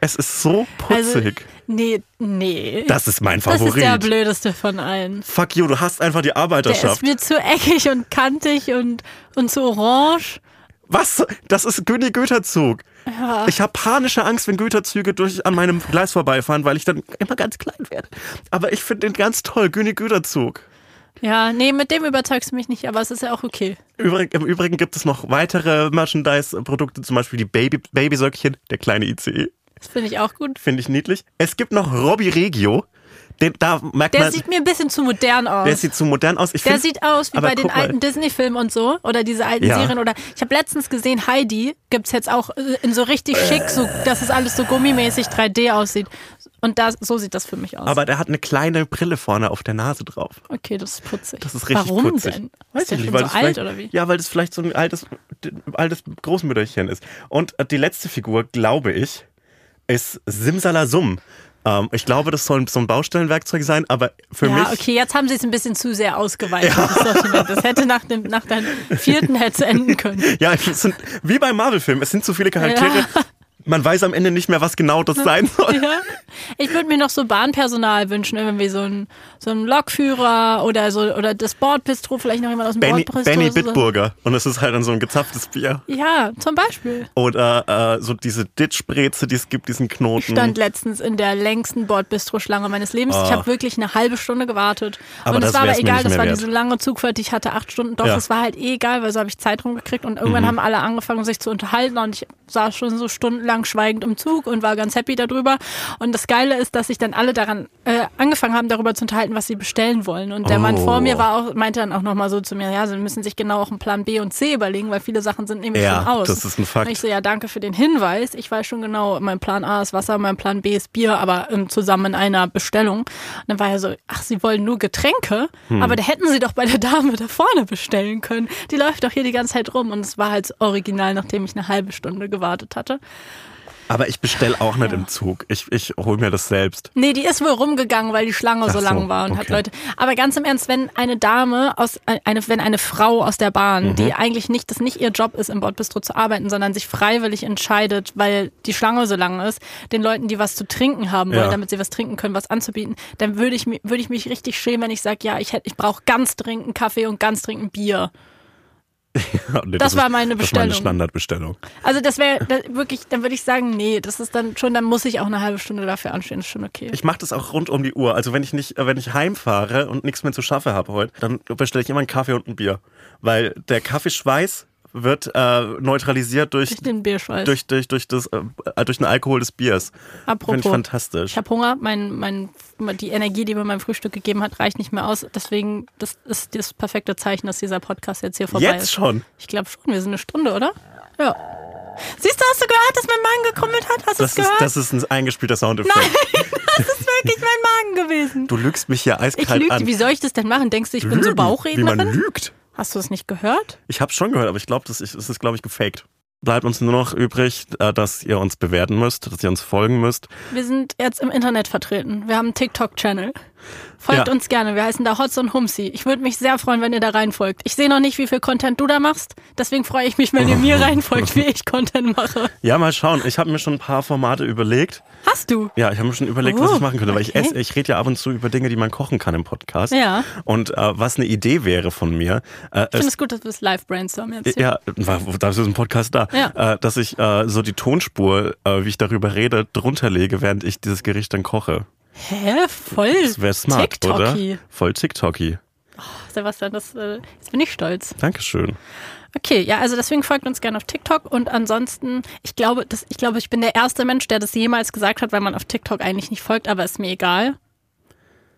Es ist so Also, putzig. nee, nee. das ist mein Das ist Favorit. der blödeste von allen. Fuck you, du hast einfach die Der Arbeiterschaft. ist mir zu eckig und kantig und, und zu orange. Was? Das ist Günni Güterzug. Ich habe panische Angst, wenn Güterzüge durch an meinem Gleis vorbeifahren, weil ich dann immer ganz klein werde. Aber ich finde den ganz toll, Günni Güterzug. Ja, nee, mit dem überzeugst du mich nicht, aber es ist ja auch okay. Übrig, Im Übrigen gibt es noch weitere Merchandise-Produkte, zum Beispiel die Baby, Babysöckchen, der kleine ICE. Das finde ich auch gut. Finde ich niedlich. Es gibt noch Robby Regio. Den, da merkt Der man, sieht mir ein bisschen zu modern aus. der sieht zu modern aus. Ich Der find- sieht aus wie bei den alten Disney-Filmen und so. Oder diese alten Ja. Serien. Oder ich habe letztens gesehen, Heidi gibt's jetzt auch äh, in so richtig schick, so, dass es alles so gummimäßig 3D aussieht. Und das, so sieht das für mich aus. Aber der hat eine kleine Brille vorne auf der Nase drauf. okay, das ist putzig. Das ist richtig Warum putzig. denn? Weiß ist ich nicht, weil so das alt oder wie? Ja, weil das vielleicht so ein altes, altes Großmütterchen ist. Und äh, die letzte Figur, glaube ich, ist Simsalasum. Ähm, ich glaube, das soll so ein Baustellenwerkzeug sein, aber für ja, mich. okay, jetzt haben sie es ein bisschen zu sehr ausgeweitet. Das, Sortiment. das hätte nach dem nach deinem vierten hätte es enden können. Ja, sind wie beim Marvel-Film. Es sind zu viele Charaktere. Ja. Man weiß am Ende nicht mehr, was genau das sein soll. Ja. Ich würde mir noch so Bahnpersonal wünschen, irgendwie so ein, so ein Lokführer oder so oder das Bordbistro, vielleicht noch jemand aus dem Benny, Bordbistro. Benny. Bitburger. Und es ist halt dann so ein gezapftes Bier. Ja, zum Beispiel. Oder äh, so diese Ditchbreze, die es gibt, diesen Knoten. Ich stand letztens in der längsten Bordbistro-Schlange meines Lebens. Ich Ah. habe wirklich eine halbe Stunde gewartet. Aber und es das war aber egal, das war wert. diese lange Zugfahrt, die ich hatte, acht Stunden. Doch, Ja. Mhm. das war halt eh egal, weil so habe ich Zeit rumgekriegt und irgendwann haben alle angefangen, sich zu unterhalten und ich saß schon so stundenlang schweigend im Zug und war ganz happy darüber. Und das Geile ist, dass sich dann alle daran äh, angefangen haben, darüber zu unterhalten, was sie bestellen wollen. Und der Mann Oh. vor mir war auch, meinte dann auch nochmal so zu mir, ja, sie müssen sich genau auch einen Plan B und C überlegen, weil viele Sachen sind nämlich Ja, schon aus. das ist ein Fakt. Und ich so, ja, danke für den Hinweis. Ich weiß schon genau, mein Plan A ist Wasser, mein Plan B ist Bier, aber ähm, zusammen in einer Bestellung. Und dann war er so, ach, Sie wollen nur Getränke? Hm. Aber da hätten Sie doch bei der Dame da vorne bestellen können. Die läuft doch hier die ganze Zeit rum. Und es war halt original, nachdem ich eine halbe Stunde gewartet hatte. Aber ich bestelle auch nicht im Zug. Ich, ich hole mir das selbst. Nee, die ist wohl rumgegangen, weil die Schlange Ach so so, lang war und hat okay. Leute. Aber ganz im Ernst, wenn eine Dame aus eine, wenn eine Frau aus der Bahn, Mhm. die eigentlich nicht, das nicht ihr Job ist, im Bordbistro zu arbeiten, sondern sich freiwillig entscheidet, weil die Schlange so lang ist, den Leuten, die was zu trinken haben wollen, Ja. damit sie was trinken können, was anzubieten, dann würde ich würde ich mich richtig schämen, wenn ich sage, ja, ich hätte, ich brauche ganz dringend Kaffee und ganz dringend Bier. Ja, nee, Das war meine Das ist meine Bestellung. Standardbestellung. Also das wäre wirklich, dann würde ich sagen, nee, das ist dann schon, dann muss ich auch eine halbe Stunde dafür anstehen, das ist schon okay. Ich mache das auch rund um die Uhr. Also wenn ich nicht, äh, wenn ich heimfahre und nichts mehr zu schaffen habe heute, dann bestelle ich immer einen Kaffee und ein Bier. Weil der Kaffeeschweiß wird äh, neutralisiert durch, Durch den Bierschweiß. durch, durch, durch, das, äh, durch den Alkohol des Biers. Apropos. Finde ich fantastisch. Ich habe Hunger. Mein, mein, die Energie, die mir mein Frühstück gegeben hat, reicht nicht mehr aus. Deswegen, das ist das perfekte Zeichen, dass dieser Podcast jetzt hier vorbei Jetzt ist. schon. Ich glaube schon, wir sind eine Stunde, oder? Ja. Siehst du, hast du gehört, dass mein Magen gekrummelt hat? Hast du es Das ist, gehört? das ist ein eingespielter Soundeffekt. das ist wirklich mein Magen gewesen. Du lügst mich hier Ich eiskalt lüge. an. Wie soll ich das denn machen? Denkst du, ich bin so Lügen, Wie man Bauchrednerin? lügt. Hast du es nicht gehört? Ich habe schon gehört, aber ich glaube, das ist, ist glaube ich, gefaked. Bleibt uns nur noch übrig, äh, dass ihr uns bewerten müsst, dass ihr uns folgen müsst. Wir sind jetzt im Internet vertreten. Wir haben einen TikTok-Channel. Folgt Ja. uns gerne. Wir heißen da Hotz und Humsi. Ich würde mich sehr freuen, wenn ihr da reinfolgt. Ich sehe noch nicht, wie viel Content du da machst. Deswegen freue ich mich, wenn ihr mir reinfolgt, wie ich Content mache. Ja, mal schauen. Ich habe mir schon ein paar Formate überlegt. Hast du? Ja, ich habe mir schon überlegt, was Oh, ich machen könnte, weil ich okay. esse, ich rede ja ab und zu über Dinge, die man kochen kann im Podcast. Ja. Und äh, was eine Idee wäre von mir, äh, Ich finde es, gut, dass wir es live brainstormen jetzt. Ja, dafür ist ein Podcast da, Ja. äh, dass ich äh, so die Tonspur, äh, wie ich darüber rede, drunter lege, während ich dieses Gericht dann koche. Hä? Voll Das wäre smart, oder? TikToky. Voll TikToky. Sebastian, das, äh, jetzt bin ich stolz. Dankeschön. Okay, ja, also deswegen folgt uns gerne auf TikTok und ansonsten, ich glaube, das, ich glaube, ich bin der erste Mensch, der das jemals gesagt hat, weil man auf TikTok eigentlich nicht folgt, aber ist mir egal.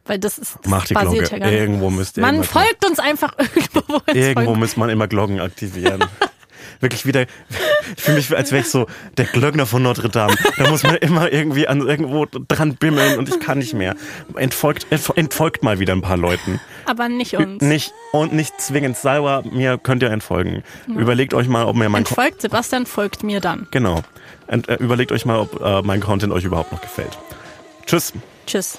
Weil das ist das Mach die Glocke. ja. Irgendwo müsst ihr Man folgt uns einfach irgendwo, Irgendwo folgt. muss man immer Glocken aktivieren. Wirklich wieder, ich fühle mich, als wäre ich so der Glöckner von Notre Dame. Da muss man immer irgendwie an irgendwo dran bimmeln und ich kann nicht mehr. Entfolgt, entf- entfolgt mal wieder ein paar Leuten. Aber nicht uns. Nicht, und nicht zwingend sauer, mir könnt ihr entfolgen. Überlegt euch mal, ob mir mein, Ko- Entfolgt Sebastian, folgt mir dann. genau. Ent, äh, überlegt euch mal, ob äh, mein Content euch überhaupt noch gefällt. Tschüss. Tschüss.